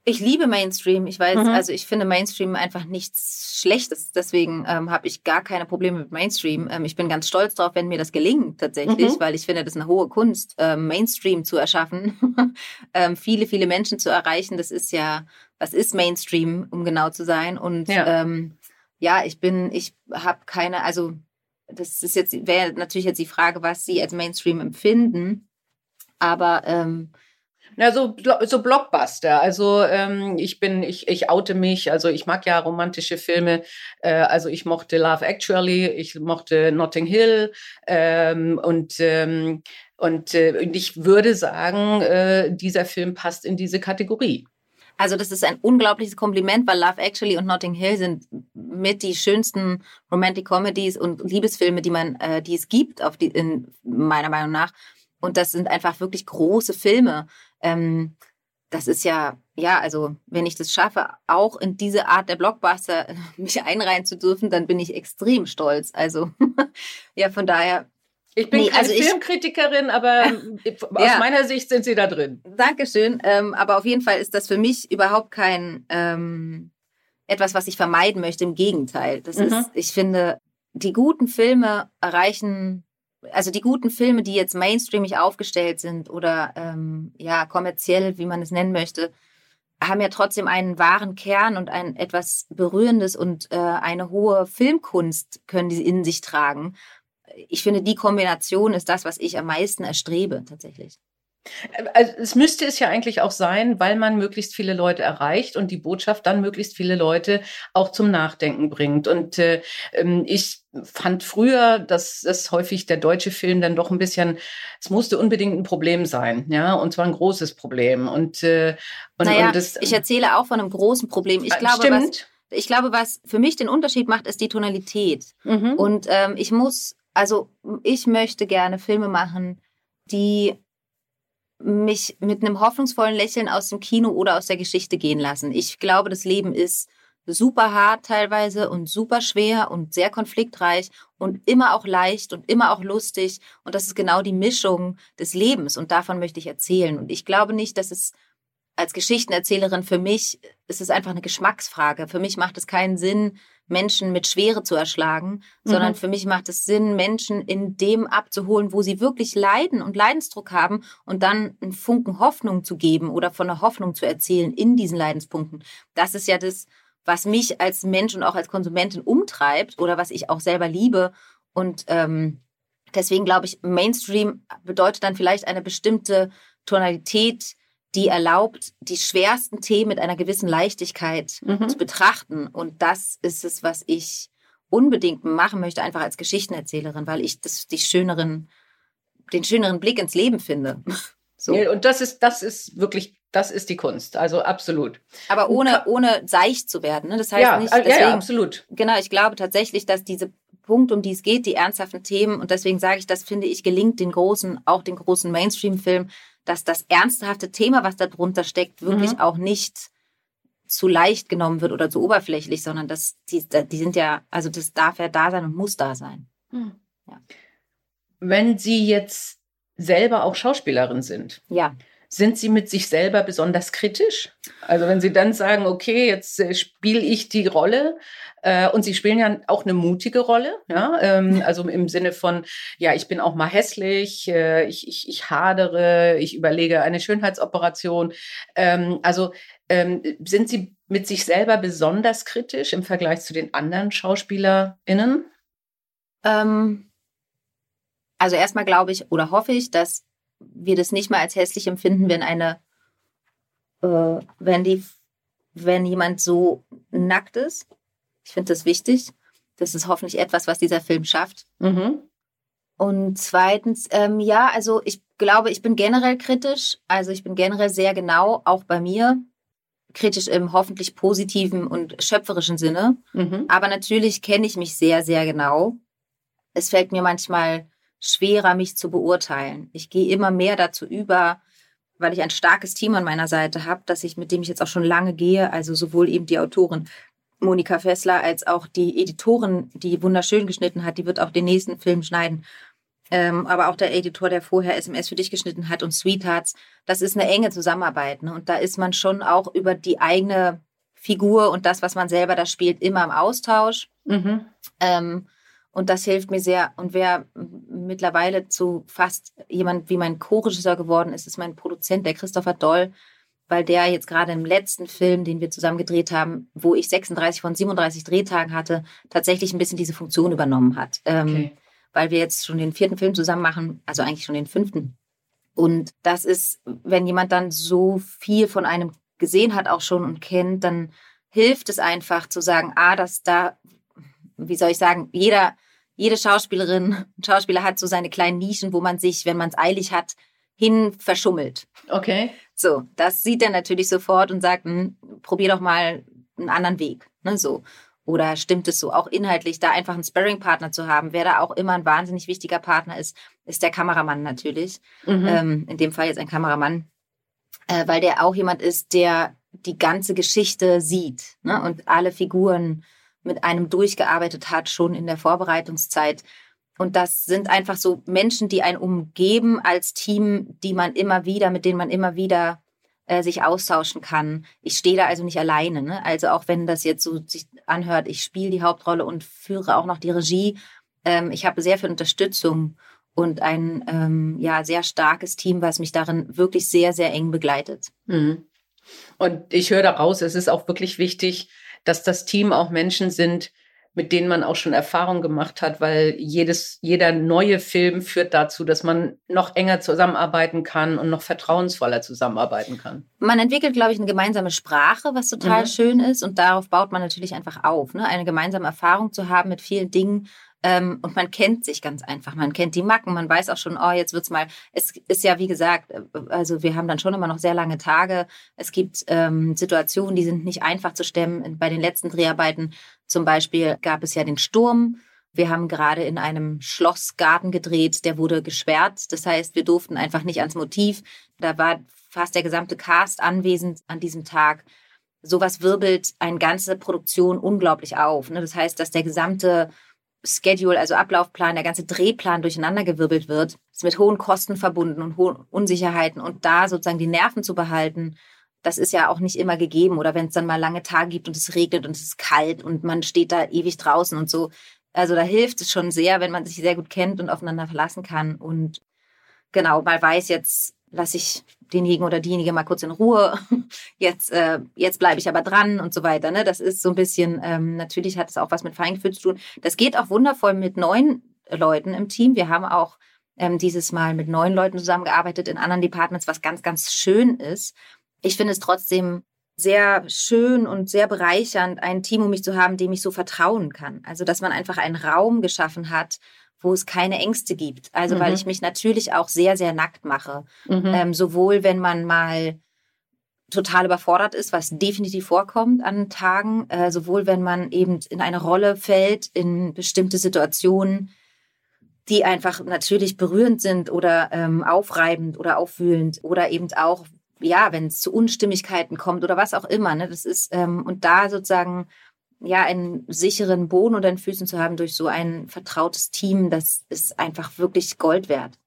Speaker 2: Ich liebe Mainstream. Ich weiß, mhm. also ich finde Mainstream einfach nichts Schlechtes. Deswegen ähm, habe ich gar keine Probleme mit Mainstream. Ähm, ich bin ganz stolz drauf, wenn mir das gelingt tatsächlich, mhm. weil ich finde, das ist eine hohe Kunst, ähm, Mainstream zu erschaffen, ähm, viele, viele Menschen zu erreichen. Das ist ja, was ist Mainstream, um genau zu sein? Und ja, ähm, ja ich bin, ich habe keine, also das ist jetzt, wäre natürlich jetzt die Frage, was Sie als Mainstream empfinden. Aber ähm,
Speaker 4: na, so, so Blockbuster. Also ähm, ich bin, ich, ich oute mich, also ich mag ja romantische Filme. Äh, also ich mochte Love Actually, ich mochte Notting Hill ähm, und ähm, und, äh, und ich würde sagen, äh, dieser Film passt in diese Kategorie.
Speaker 2: Also das ist ein unglaubliches Kompliment, weil Love Actually und Notting Hill sind mit die schönsten Romantic Comedies und Liebesfilme, die man, äh, die es gibt, auf die, in meiner Meinung nach. Und das sind einfach wirklich große Filme. Ähm, das ist ja, ja, also wenn ich das schaffe, auch in diese Art der Blockbuster mich einreihen zu dürfen, dann bin ich extrem stolz. Also ja, von daher
Speaker 4: ich bin nee, keine also Filmkritikerin, ich, aber aus ja. meiner Sicht sind Sie da drin.
Speaker 2: Dankeschön. Ähm, aber auf jeden Fall ist das für mich überhaupt kein ähm, etwas, was ich vermeiden möchte. Im Gegenteil. Das mhm. ist, ich finde, die guten Filme erreichen, also die guten Filme, die jetzt mainstreamig aufgestellt sind oder ähm, ja kommerziell, wie man es nennen möchte, haben ja trotzdem einen wahren Kern und ein etwas Berührendes und äh, eine hohe Filmkunst können die in sich tragen ich finde, die Kombination ist das, was ich am meisten erstrebe, tatsächlich.
Speaker 4: Also es müsste es ja eigentlich auch sein, weil man möglichst viele Leute erreicht und die Botschaft dann möglichst viele Leute auch zum Nachdenken bringt. Und äh, ähm, ich fand früher, dass das häufig der deutsche Film dann doch ein bisschen, es musste unbedingt ein Problem sein, ja, und zwar ein großes Problem. Und, äh, und,
Speaker 2: naja, und das, ich erzähle auch von einem großen Problem. Ich äh, glaube, stimmt. was, ich glaube, was für mich den Unterschied macht, ist die Tonalität. Mhm. Und ähm, ich muss also ich möchte gerne Filme machen, die mich mit einem hoffnungsvollen Lächeln aus dem Kino oder aus der Geschichte gehen lassen. Ich glaube, das Leben ist super hart teilweise und super schwer und sehr konfliktreich und immer auch leicht und immer auch lustig. Und das ist genau die Mischung des Lebens und davon möchte ich erzählen. Und ich glaube nicht, dass es als Geschichtenerzählerin für mich, ist es einfach eine Geschmacksfrage. Für mich macht es keinen Sinn, Menschen mit Schwere zu erschlagen, mhm. sondern für mich macht es Sinn, Menschen in dem abzuholen, wo sie wirklich leiden und Leidensdruck haben und dann einen Funken Hoffnung zu geben oder von der Hoffnung zu erzählen in diesen Leidenspunkten. Das ist ja das, was mich als Mensch und auch als Konsumentin umtreibt oder was ich auch selber liebe. Und ähm, deswegen glaube ich, Mainstream bedeutet dann vielleicht eine bestimmte Tonalität, die erlaubt, die schwersten Themen mit einer gewissen Leichtigkeit mhm. zu betrachten. Und das ist es, was ich unbedingt machen möchte, einfach als Geschichtenerzählerin, weil ich das die schöneren, den schöneren Blick ins Leben finde.
Speaker 4: So. Und das ist, das ist wirklich, das ist die Kunst. Also absolut.
Speaker 2: Aber ohne, ohne seicht zu werden. Ne? Das heißt ja, nicht,
Speaker 4: deswegen, ja, ja, absolut.
Speaker 2: Genau, ich glaube tatsächlich, dass diese Punkt, um die es geht, die ernsthaften Themen, und deswegen sage ich, das finde ich gelingt den großen, auch den großen Mainstream-Film, dass das ernsthafte Thema, was darunter steckt, wirklich mhm. auch nicht zu leicht genommen wird oder zu oberflächlich, sondern das, die, die sind ja, also das darf ja da sein und muss da sein. Hm.
Speaker 4: Ja. Wenn Sie jetzt selber auch Schauspielerin sind,
Speaker 2: ja.
Speaker 4: Sind Sie mit sich selber besonders kritisch? Also wenn Sie dann sagen, okay, jetzt äh, spiele ich die Rolle äh, und Sie spielen ja auch eine mutige Rolle, ja, ähm, also im Sinne von, ja, ich bin auch mal hässlich, äh, ich, ich, ich hadere, ich überlege eine Schönheitsoperation. Ähm, also ähm, sind Sie mit sich selber besonders kritisch im Vergleich zu den anderen SchauspielerInnen?
Speaker 2: Ähm, also erstmal glaube ich oder hoffe ich, dass wir das nicht mal als hässlich empfinden, wenn eine, äh, wenn die, wenn jemand so nackt ist. Ich finde das wichtig. Das ist hoffentlich etwas, was dieser Film schafft. Mhm. Und zweitens, ähm, ja, also ich glaube, ich bin generell kritisch. Also ich bin generell sehr genau, auch bei mir. Kritisch im hoffentlich positiven und schöpferischen Sinne. Mhm. Aber natürlich kenne ich mich sehr, sehr genau. Es fällt mir manchmal schwerer, mich zu beurteilen. Ich gehe immer mehr dazu über, weil ich ein starkes Team an meiner Seite habe, dass ich mit dem ich jetzt auch schon lange gehe, also sowohl eben die Autorin Monika Fessler als auch die Editorin, die wunderschön geschnitten hat, die wird auch den nächsten Film schneiden. Ähm, aber auch der Editor, der vorher SMS für dich geschnitten hat und Sweethearts, das ist eine enge Zusammenarbeit. Ne? Und da ist man schon auch über die eigene Figur und das, was man selber da spielt, immer im Austausch. Mhm. Ähm, und das hilft mir sehr. Und wer mittlerweile zu fast jemand wie mein Co-Regisseur geworden ist, ist mein Produzent, der Christopher Doll, weil der jetzt gerade im letzten Film, den wir zusammen gedreht haben, wo ich 36 von 37 Drehtagen hatte, tatsächlich ein bisschen diese Funktion übernommen hat. Ähm, okay. Weil wir jetzt schon den vierten Film zusammen machen, also eigentlich schon den fünften. Und das ist, wenn jemand dann so viel von einem gesehen hat auch schon und kennt, dann hilft es einfach zu sagen, ah, dass da wie soll ich sagen, jeder, jede Schauspielerin und Schauspieler hat so seine kleinen Nischen, wo man sich, wenn man es eilig hat, hin verschummelt.
Speaker 4: Okay.
Speaker 2: So, das sieht er natürlich sofort und sagt, hm, probier doch mal einen anderen Weg. Ne, so. Oder stimmt es so, auch inhaltlich da einfach einen Sparring-Partner zu haben, wer da auch immer ein wahnsinnig wichtiger Partner ist, ist der Kameramann natürlich. Mhm. Ähm, in dem Fall jetzt ein Kameramann, äh, weil der auch jemand ist, der die ganze Geschichte sieht ne, und alle Figuren mit einem durchgearbeitet hat, schon in der Vorbereitungszeit. Und das sind einfach so Menschen, die einen umgeben als Team, die man immer wieder, mit denen man immer wieder äh, sich austauschen kann. Ich stehe da also nicht alleine. Ne? Also auch wenn das jetzt so sich anhört, ich spiele die Hauptrolle und führe auch noch die Regie. Ähm, ich habe sehr viel Unterstützung und ein ähm, ja sehr starkes Team, was mich darin wirklich sehr sehr eng begleitet. Mhm.
Speaker 4: Und ich höre daraus, es ist auch wirklich wichtig, dass das Team auch Menschen sind, mit denen man auch schon Erfahrung gemacht hat, weil jedes, jeder neue Film führt dazu, dass man noch enger zusammenarbeiten kann und noch vertrauensvoller zusammenarbeiten kann.
Speaker 2: Man entwickelt, glaube ich, eine gemeinsame Sprache, was total mhm. schön ist und darauf baut man natürlich einfach auf, ne? eine gemeinsame Erfahrung zu haben mit vielen Dingen, ähm, und man kennt sich ganz einfach. Man kennt die Macken. Man weiß auch schon, oh, jetzt wird's mal. Es ist ja, wie gesagt, äh, also wir haben dann schon immer noch sehr lange Tage. Es gibt ähm, Situationen, die sind nicht einfach zu stemmen. Bei den letzten Dreharbeiten zum Beispiel gab es ja den Sturm. Wir haben gerade in einem Schlossgarten gedreht, der wurde gesperrt. Das heißt, wir durften einfach nicht ans Motiv. Da war fast der gesamte Cast anwesend an diesem Tag. Sowas wirbelt eine ganze Produktion unglaublich auf. Ne? Das heißt, dass der gesamte Schedule, also Ablaufplan, der ganze Drehplan durcheinandergewirbelt wird, ist mit hohen Kosten verbunden und hohen Unsicherheiten und da sozusagen die Nerven zu behalten, das ist ja auch nicht immer gegeben. Oder wenn es dann mal lange Tage gibt und es regnet und es ist kalt und man steht da ewig draußen und so. Also da hilft es schon sehr, wenn man sich sehr gut kennt und aufeinander verlassen kann und genau mal weiß, jetzt lasse ich denjenigen oder diejenige mal kurz in Ruhe. Jetzt, äh, jetzt bleibe ich aber dran und so weiter. Ne? Das ist so ein bisschen, ähm, natürlich hat es auch was mit Feingefühl zu tun. Das geht auch wundervoll mit neuen Leuten im Team. Wir haben auch ähm, dieses Mal mit neuen Leuten zusammengearbeitet in anderen Departments, was ganz, ganz schön ist. Ich finde es trotzdem sehr schön und sehr bereichernd, ein Team um mich zu haben, dem ich so vertrauen kann. Also, dass man einfach einen Raum geschaffen hat, wo es keine Ängste gibt. Also mhm. weil ich mich natürlich auch sehr, sehr nackt mache. Mhm. Ähm, sowohl wenn man mal total überfordert ist, was definitiv vorkommt an Tagen, äh, sowohl wenn man eben in eine Rolle fällt, in bestimmte Situationen, die einfach natürlich berührend sind oder ähm, aufreibend oder aufwühlend oder eben auch, ja, wenn es zu Unstimmigkeiten kommt oder was auch immer. Ne? Das ist, ähm, und da sozusagen ja einen sicheren Boden unter den Füßen zu haben durch so ein vertrautes Team, das ist einfach wirklich Gold wert.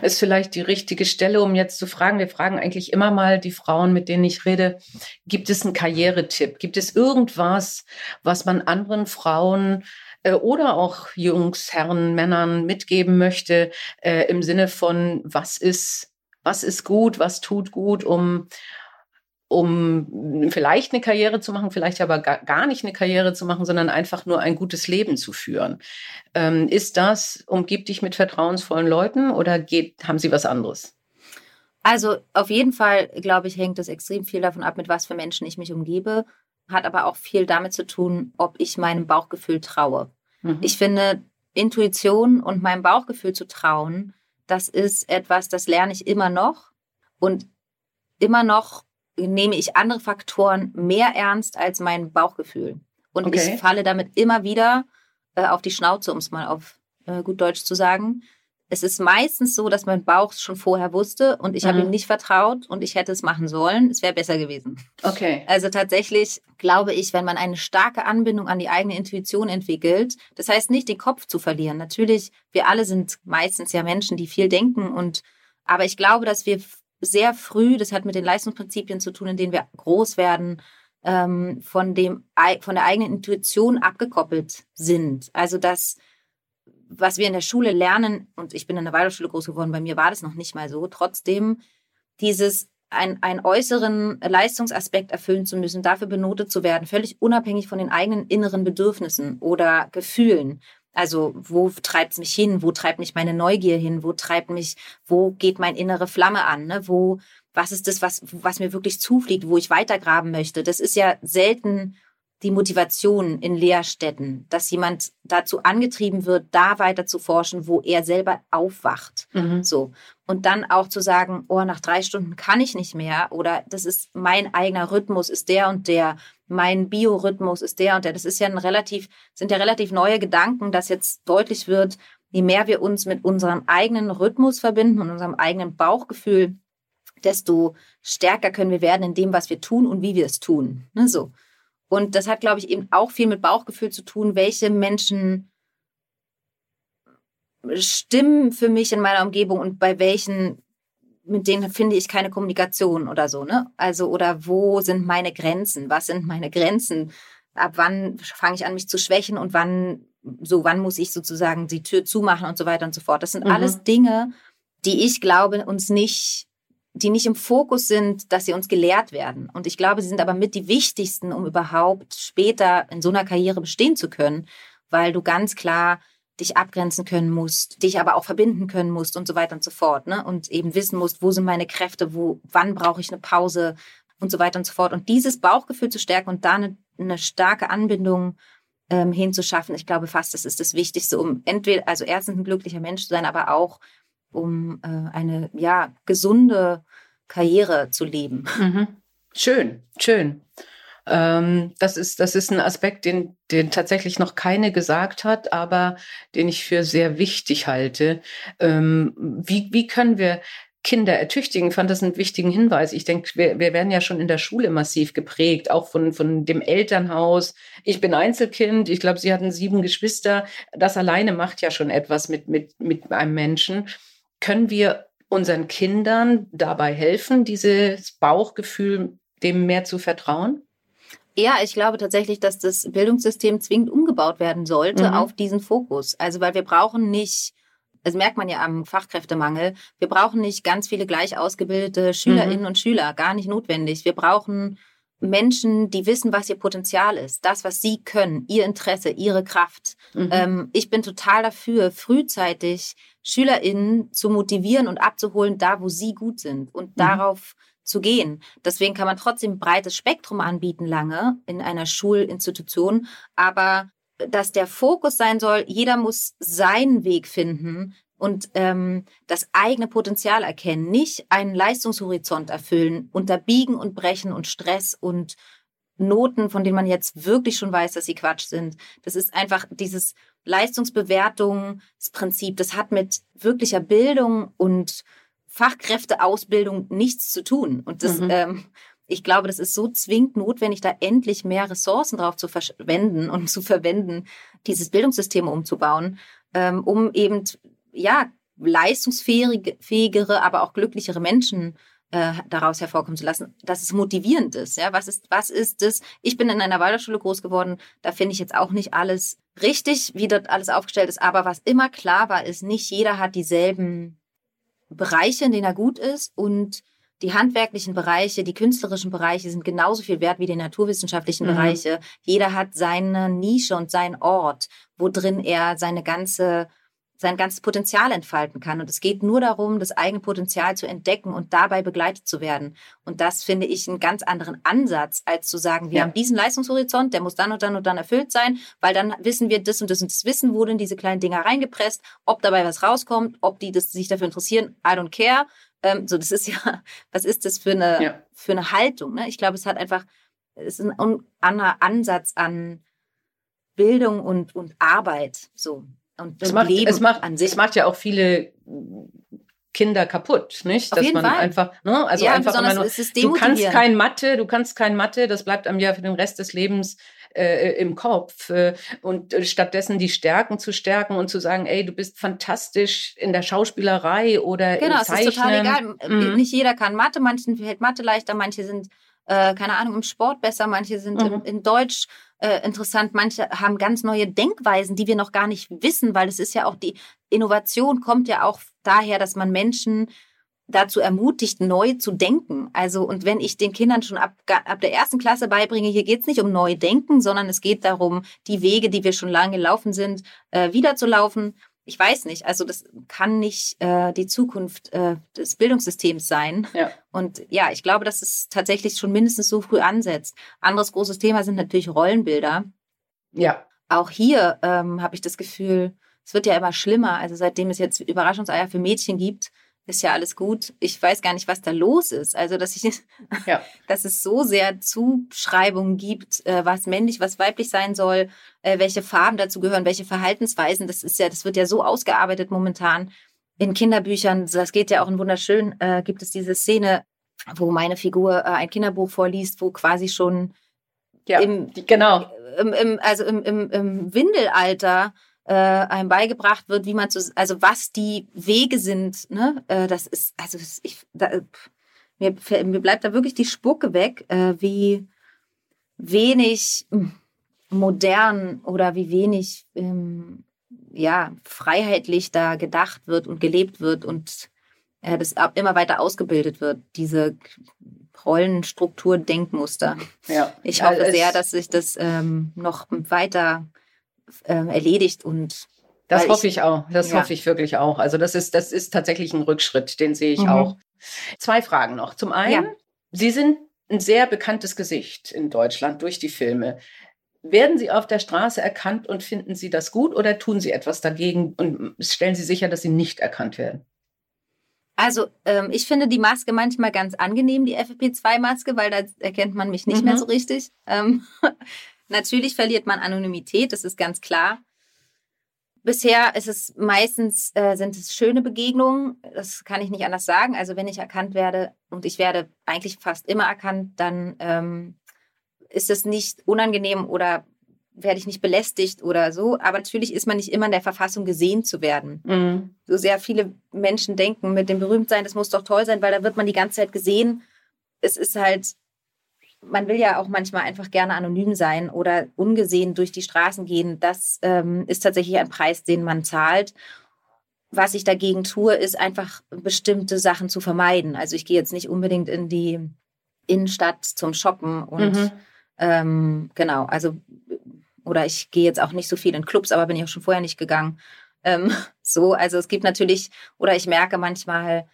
Speaker 4: Ist vielleicht die richtige Stelle, um jetzt zu fragen. Wir fragen eigentlich immer mal die Frauen, mit denen ich rede, gibt es einen Karrieretipp? Gibt es irgendwas, was man anderen Frauen äh, oder auch Jungs, Herren, Männern mitgeben möchte äh, im Sinne von, was ist, was ist gut, was tut gut, um um vielleicht eine Karriere zu machen, vielleicht aber gar nicht eine Karriere zu machen, sondern einfach nur ein gutes Leben zu führen. Ähm, ist das, umgib dich mit vertrauensvollen Leuten oder geht, haben Sie was anderes?
Speaker 2: Also auf jeden Fall, glaube ich, hängt es extrem viel davon ab, mit was für Menschen ich mich umgebe. Hat aber auch viel damit zu tun, ob ich meinem Bauchgefühl traue. Mhm. Ich finde, Intuition und meinem Bauchgefühl zu trauen, das ist etwas, das lerne ich immer noch. Und immer noch nehme ich andere Faktoren mehr ernst als mein Bauchgefühl. Und okay. ich falle damit immer wieder äh, auf die Schnauze, um es mal auf äh, gut Deutsch zu sagen. Es ist meistens so, dass mein Bauch schon vorher wusste und ich mhm. habe ihm nicht vertraut und ich hätte es machen sollen. Es wäre besser gewesen.
Speaker 4: Okay.
Speaker 2: Also tatsächlich glaube ich, wenn man eine starke Anbindung an die eigene Intuition entwickelt, das heißt nicht den Kopf zu verlieren. Natürlich, wir alle sind meistens ja Menschen, die viel denken und aber ich glaube, dass wir sehr früh, das hat mit den Leistungsprinzipien zu tun, in denen wir groß werden, ähm, von, dem, von der eigenen Intuition abgekoppelt sind. Also das, was wir in der Schule lernen, und ich bin in der Waldorfschule groß geworden, bei mir war das noch nicht mal so, trotzdem dieses ein, einen äußeren Leistungsaspekt erfüllen zu müssen, dafür benotet zu werden, völlig unabhängig von den eigenen inneren Bedürfnissen oder Gefühlen. Also wo treibt es mich hin? Wo treibt mich meine Neugier hin? Wo treibt mich, wo geht mein innere Flamme an? Ne? Wo, was ist das, was, was mir wirklich zufliegt, wo ich weitergraben möchte? Das ist ja selten die Motivation in Lehrstätten, dass jemand dazu angetrieben wird, da weiter zu forschen, wo er selber aufwacht. Mhm. So. Und dann auch zu sagen, oh, nach drei Stunden kann ich nicht mehr oder das ist mein eigener Rhythmus, ist der und der, mein Biorhythmus ist der und der. Das ist ja ein relativ, sind ja relativ neue Gedanken, dass jetzt deutlich wird, je mehr wir uns mit unserem eigenen Rhythmus verbinden und unserem eigenen Bauchgefühl, desto stärker können wir werden in dem, was wir tun und wie wir es tun. Ne, so. Und das hat, glaube ich, eben auch viel mit Bauchgefühl zu tun, welche Menschen stimmen für mich in meiner Umgebung und bei welchen, mit denen finde ich keine Kommunikation oder so, ne? Also, oder wo sind meine Grenzen? Was sind meine Grenzen? Ab wann fange ich an, mich zu schwächen und wann, so, wann muss ich sozusagen die Tür zumachen und so weiter und so fort. Das sind mhm. alles Dinge, die ich glaube, uns nicht die nicht im Fokus sind, dass sie uns gelehrt werden. Und ich glaube, sie sind aber mit die wichtigsten, um überhaupt später in so einer Karriere bestehen zu können, weil du ganz klar dich abgrenzen können musst, dich aber auch verbinden können musst und so weiter und so fort. Ne? Und eben wissen musst, wo sind meine Kräfte, wo, wann brauche ich eine Pause und so weiter und so fort. Und dieses Bauchgefühl zu stärken und da eine, eine starke Anbindung ähm, hinzuschaffen, ich glaube fast, das ist das Wichtigste, um entweder, also erstens ein glücklicher Mensch zu sein, aber auch um äh, eine ja gesunde Karriere zu leben.
Speaker 4: Mhm. Schön, schön. Ähm, das ist das ist ein Aspekt, den den tatsächlich noch keine gesagt hat, aber den ich für sehr wichtig halte. Ähm, wie wie können wir Kinder ertüchtigen, fand das einen wichtigen Hinweis. Ich denke, wir, wir werden ja schon in der Schule massiv geprägt, auch von, von dem Elternhaus. Ich bin Einzelkind, ich glaube, sie hatten sieben Geschwister. Das alleine macht ja schon etwas mit, mit, mit einem Menschen können wir unseren Kindern dabei helfen, dieses Bauchgefühl dem mehr zu vertrauen?
Speaker 2: Ja, ich glaube tatsächlich, dass das Bildungssystem zwingend umgebaut werden sollte mhm. auf diesen Fokus. Also, weil wir brauchen nicht, das merkt man ja am Fachkräftemangel, wir brauchen nicht ganz viele gleich ausgebildete Schülerinnen mhm. und Schüler, gar nicht notwendig. Wir brauchen Menschen, die wissen, was ihr Potenzial ist, das, was sie können, ihr Interesse, ihre Kraft. Mhm. Ähm, ich bin total dafür, frühzeitig SchülerInnen zu motivieren und abzuholen, da wo sie gut sind und mhm. darauf zu gehen. Deswegen kann man trotzdem ein breites Spektrum anbieten, lange in einer Schulinstitution, aber dass der Fokus sein soll, jeder muss seinen Weg finden, und ähm, das eigene Potenzial erkennen, nicht einen Leistungshorizont erfüllen, unterbiegen und brechen und Stress und Noten, von denen man jetzt wirklich schon weiß, dass sie Quatsch sind. Das ist einfach dieses Leistungsbewertungsprinzip, das hat mit wirklicher Bildung und Fachkräfteausbildung nichts zu tun. Und das, mhm. ähm, ich glaube, das ist so zwingend notwendig, da endlich mehr Ressourcen drauf zu verschwenden und zu verwenden, dieses Bildungssystem umzubauen, ähm, um eben ja leistungsfähigere, aber auch glücklichere Menschen äh, daraus hervorkommen zu lassen, dass es motivierend ist. Ja, was ist, was ist das? Ich bin in einer Waldorfschule groß geworden. Da finde ich jetzt auch nicht alles richtig, wie dort alles aufgestellt ist. Aber was immer klar war, ist, nicht jeder hat dieselben Bereiche, in denen er gut ist und die handwerklichen Bereiche, die künstlerischen Bereiche sind genauso viel wert wie die naturwissenschaftlichen mhm. Bereiche. Jeder hat seine Nische und seinen Ort, wo drin er seine ganze sein ganzes Potenzial entfalten kann. Und es geht nur darum, das eigene Potenzial zu entdecken und dabei begleitet zu werden. Und das finde ich einen ganz anderen Ansatz, als zu sagen, wir ja. haben diesen Leistungshorizont, der muss dann und dann und dann erfüllt sein, weil dann wissen wir, das und das und das Wissen wurde in diese kleinen Dinger reingepresst, ob dabei was rauskommt, ob die das, sich dafür interessieren, I don't care. Ähm, so, das ist ja, was ist das für eine, ja. für eine Haltung? Ne? Ich glaube, es hat einfach, es ist ein anderer Ansatz an Bildung und, und Arbeit. So.
Speaker 4: Und es macht, Leben es macht, an sich. Es macht ja auch viele Kinder kaputt, nicht?
Speaker 2: Auf Dass man Fall.
Speaker 4: einfach, ne, also ja, einfach immer nur, du kannst kein Mathe, du kannst kein Mathe, das bleibt einem ja für den Rest des Lebens äh, im Kopf äh, und stattdessen die Stärken zu stärken und zu sagen, ey, du bist fantastisch in der Schauspielerei oder
Speaker 2: genau,
Speaker 4: im Zeichnen.
Speaker 2: Genau, es ist total egal. Mhm. Nicht jeder kann Mathe, manchen fällt Mathe leichter, manche sind äh, keine Ahnung, im Sport besser, manche sind mhm. im, in Deutsch äh, interessant, manche haben ganz neue Denkweisen, die wir noch gar nicht wissen, weil es ist ja auch die Innovation kommt ja auch daher, dass man Menschen dazu ermutigt, neu zu denken. Also, und wenn ich den Kindern schon ab, ab der ersten Klasse beibringe, hier geht es nicht um neu denken, sondern es geht darum, die Wege, die wir schon lange gelaufen sind, äh, wieder zu laufen ich weiß nicht, also das kann nicht äh, die Zukunft äh, des Bildungssystems sein. Ja. Und ja, ich glaube, dass es tatsächlich schon mindestens so früh ansetzt. Anderes großes Thema sind natürlich Rollenbilder.
Speaker 4: Ja.
Speaker 2: Auch hier ähm, habe ich das Gefühl, es wird ja immer schlimmer. Also seitdem es jetzt Überraschungseier für Mädchen gibt, ist ja alles gut. Ich weiß gar nicht, was da los ist. Also, dass ich, ja. dass es so sehr Zuschreibungen gibt, äh, was männlich, was weiblich sein soll, äh, welche Farben dazu gehören, welche Verhaltensweisen. Das ist ja, das wird ja so ausgearbeitet momentan in Kinderbüchern. Das geht ja auch in wunderschön. Äh, gibt es diese Szene, wo meine Figur äh, ein Kinderbuch vorliest, wo quasi schon
Speaker 4: ja, im, genau.
Speaker 2: Im, im, also im, im, im Windelalter äh, einem beigebracht wird, wie man zu, also was die Wege sind, ne? Äh, das ist, also ich, da, mir, mir bleibt da wirklich die Spucke weg, äh, wie wenig hm, modern oder wie wenig ähm, ja freiheitlich da gedacht wird und gelebt wird und äh, das immer weiter ausgebildet wird, diese Rollenstruktur, Denkmuster. Ja. Ich hoffe also sehr, dass sich das ähm, noch weiter äh, erledigt und
Speaker 4: das hoffe ich, ich, auch. Das ja. hoffe ich wirklich auch. Also das ist, das ist tatsächlich ein Rückschritt, den sehe ich mhm. auch. Zwei Fragen noch. Zum einen, ja. Sie sind ein sehr bekanntes Gesicht in Deutschland durch die Filme. Werden Sie auf der Straße erkannt und finden Sie das gut oder tun Sie etwas dagegen und stellen Sie sicher, dass Sie nicht erkannt werden?
Speaker 2: Also ähm, ich finde die Maske manchmal ganz angenehm, die FFP2-Maske, weil da erkennt man mich nicht mhm. mehr so richtig. Ähm, Natürlich verliert man Anonymität, das ist ganz klar. Bisher ist es meistens, äh, sind es schöne Begegnungen, das kann ich nicht anders sagen. Also wenn ich erkannt werde und ich werde eigentlich fast immer erkannt, dann ähm, ist es nicht unangenehm oder werde ich nicht belästigt oder so. Aber natürlich ist man nicht immer in der Verfassung, gesehen zu werden. Mhm. So sehr viele Menschen denken, mit dem Berühmtsein, das muss doch toll sein, weil da wird man die ganze Zeit gesehen. Es ist halt man will ja auch manchmal einfach gerne anonym sein oder ungesehen durch die Straßen gehen. Das ähm, ist tatsächlich ein Preis, den man zahlt. Was ich dagegen tue, ist einfach bestimmte Sachen zu vermeiden. Also ich gehe jetzt nicht unbedingt in die Innenstadt zum Shoppen und mhm. ähm, genau, also oder ich gehe jetzt auch nicht so viel in Clubs, aber bin ich auch schon vorher nicht gegangen. Ähm, so, also es gibt natürlich, oder ich merke manchmal,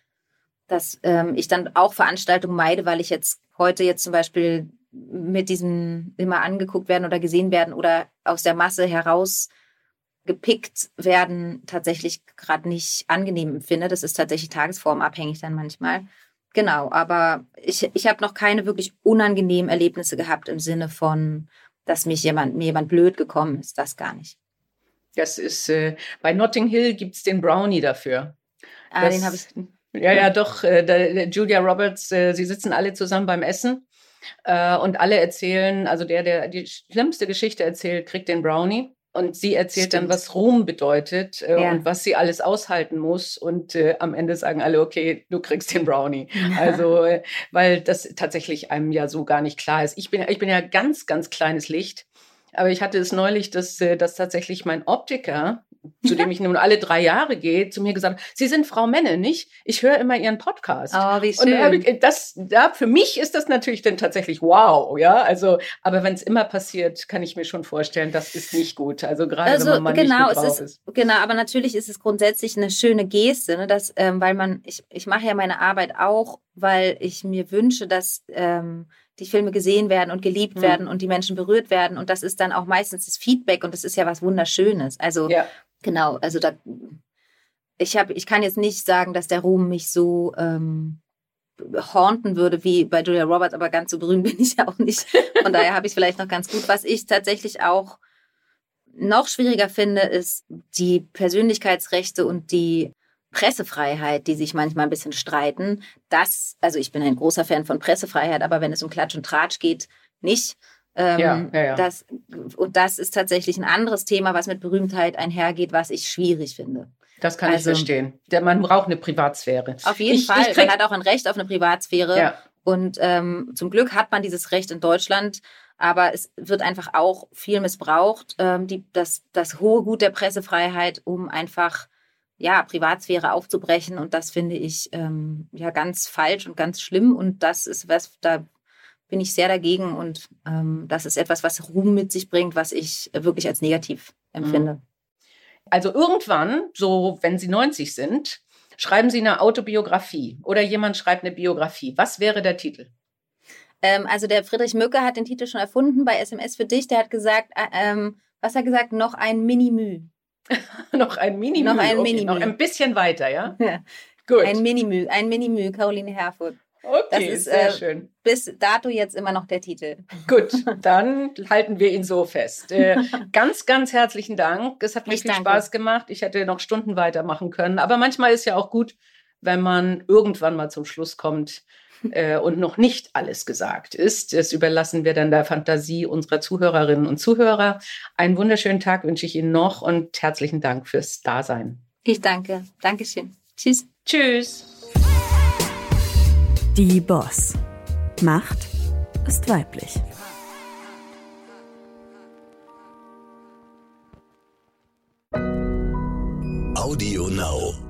Speaker 2: dass ähm, ich dann auch Veranstaltungen meide, weil ich jetzt heute jetzt zum Beispiel mit diesem immer angeguckt werden oder gesehen werden oder aus der Masse heraus gepickt werden, tatsächlich gerade nicht angenehm empfinde. Das ist tatsächlich tagesformabhängig dann manchmal. Genau, aber ich, ich habe noch keine wirklich unangenehmen Erlebnisse gehabt im Sinne von, dass mich jemand, mir jemand blöd gekommen ist. Das gar nicht.
Speaker 4: Das ist, äh, bei Notting Hill gibt es den Brownie dafür.
Speaker 2: Ah, das, den habe ich
Speaker 4: Ja, ja, doch. Äh, Julia Roberts, äh, sie sitzen alle zusammen beim Essen äh, und alle erzählen, also der, der die schlimmste Geschichte erzählt, kriegt den Brownie. Und sie erzählt Stimmt. dann, was Ruhm bedeutet äh, ja. und was sie alles aushalten muss. Und äh, am Ende sagen alle, okay, du kriegst den Brownie. Also, äh, weil das tatsächlich einem ja so gar nicht klar ist. Ich bin, ich bin ja ganz, ganz kleines Licht. Aber ich hatte es neulich, dass, äh, dass tatsächlich mein Optiker zu dem ich nun alle drei Jahre gehe, zu mir gesagt, Sie sind Frau Menne, nicht? Ich höre immer Ihren Podcast.
Speaker 2: Oh, wie schön.
Speaker 4: Und das, ja, für mich ist das natürlich dann tatsächlich wow, ja. Also, aber wenn es immer passiert, kann ich mir schon vorstellen, das ist nicht gut. Also gerade also, wenn man
Speaker 2: genau,
Speaker 4: nicht gut
Speaker 2: drauf ist, ist. Genau, aber natürlich ist es grundsätzlich eine schöne Geste, ne, dass, ähm, weil man, ich, ich mache ja meine Arbeit auch, weil ich mir wünsche, dass ähm, die Filme gesehen werden und geliebt mhm. werden und die Menschen berührt werden. Und das ist dann auch meistens das Feedback und das ist ja was Wunderschönes. Also ja. genau, also da ich habe, ich kann jetzt nicht sagen, dass der Ruhm mich so ähm, haunten würde wie bei Julia Roberts, aber ganz so berühmt bin ich ja auch nicht. Von daher habe ich vielleicht noch ganz gut. Was ich tatsächlich auch noch schwieriger finde, ist die Persönlichkeitsrechte und die Pressefreiheit, die sich manchmal ein bisschen streiten. Das, also ich bin ein großer Fan von Pressefreiheit, aber wenn es um Klatsch und Tratsch geht, nicht. Ähm, ja, ja, ja. Das, und das ist tatsächlich ein anderes Thema, was mit Berühmtheit einhergeht, was ich schwierig finde.
Speaker 4: Das kann also, ich verstehen. Man braucht eine Privatsphäre.
Speaker 2: Auf jeden ich, Fall. Ich man hat auch ein Recht auf eine Privatsphäre. Ja. Und ähm, zum Glück hat man dieses Recht in Deutschland. Aber es wird einfach auch viel missbraucht, ähm, die, das, das hohe Gut der Pressefreiheit, um einfach ja, Privatsphäre aufzubrechen. Und das finde ich ähm, ja ganz falsch und ganz schlimm. Und das ist was, da bin ich sehr dagegen. Und ähm, das ist etwas, was Ruhm mit sich bringt, was ich wirklich als negativ empfinde. Mhm.
Speaker 4: Also irgendwann, so wenn Sie 90 sind, schreiben Sie eine Autobiografie oder jemand schreibt eine Biografie. Was wäre der Titel?
Speaker 2: Ähm, also der Friedrich Mücke hat den Titel schon erfunden bei SMS für dich. Der hat gesagt, äh, ähm, was hat er gesagt? Noch ein Minimü.
Speaker 4: noch ein Minimü.
Speaker 2: Noch ein okay,
Speaker 4: Noch ein bisschen weiter, ja?
Speaker 2: ja. Gut. Ein Minimü, ein Minimü, Caroline Herfurth.
Speaker 4: Okay, das ist, sehr äh, schön.
Speaker 2: Bis dato jetzt immer noch der Titel.
Speaker 4: Gut, dann halten wir ihn so fest. Äh, ganz, ganz herzlichen Dank. Es hat mir ich viel danke. Spaß gemacht. Ich hätte noch Stunden weitermachen können. Aber manchmal ist ja auch gut, wenn man irgendwann mal zum Schluss kommt äh, und noch nicht alles gesagt ist. Das überlassen wir dann der Fantasie unserer Zuhörerinnen und Zuhörer. Einen wunderschönen Tag wünsche ich Ihnen noch und herzlichen Dank fürs Dasein.
Speaker 2: Ich danke. Dankeschön. Tschüss.
Speaker 4: Tschüss.
Speaker 3: Die Boss. Macht ist weiblich.
Speaker 1: Audio Now.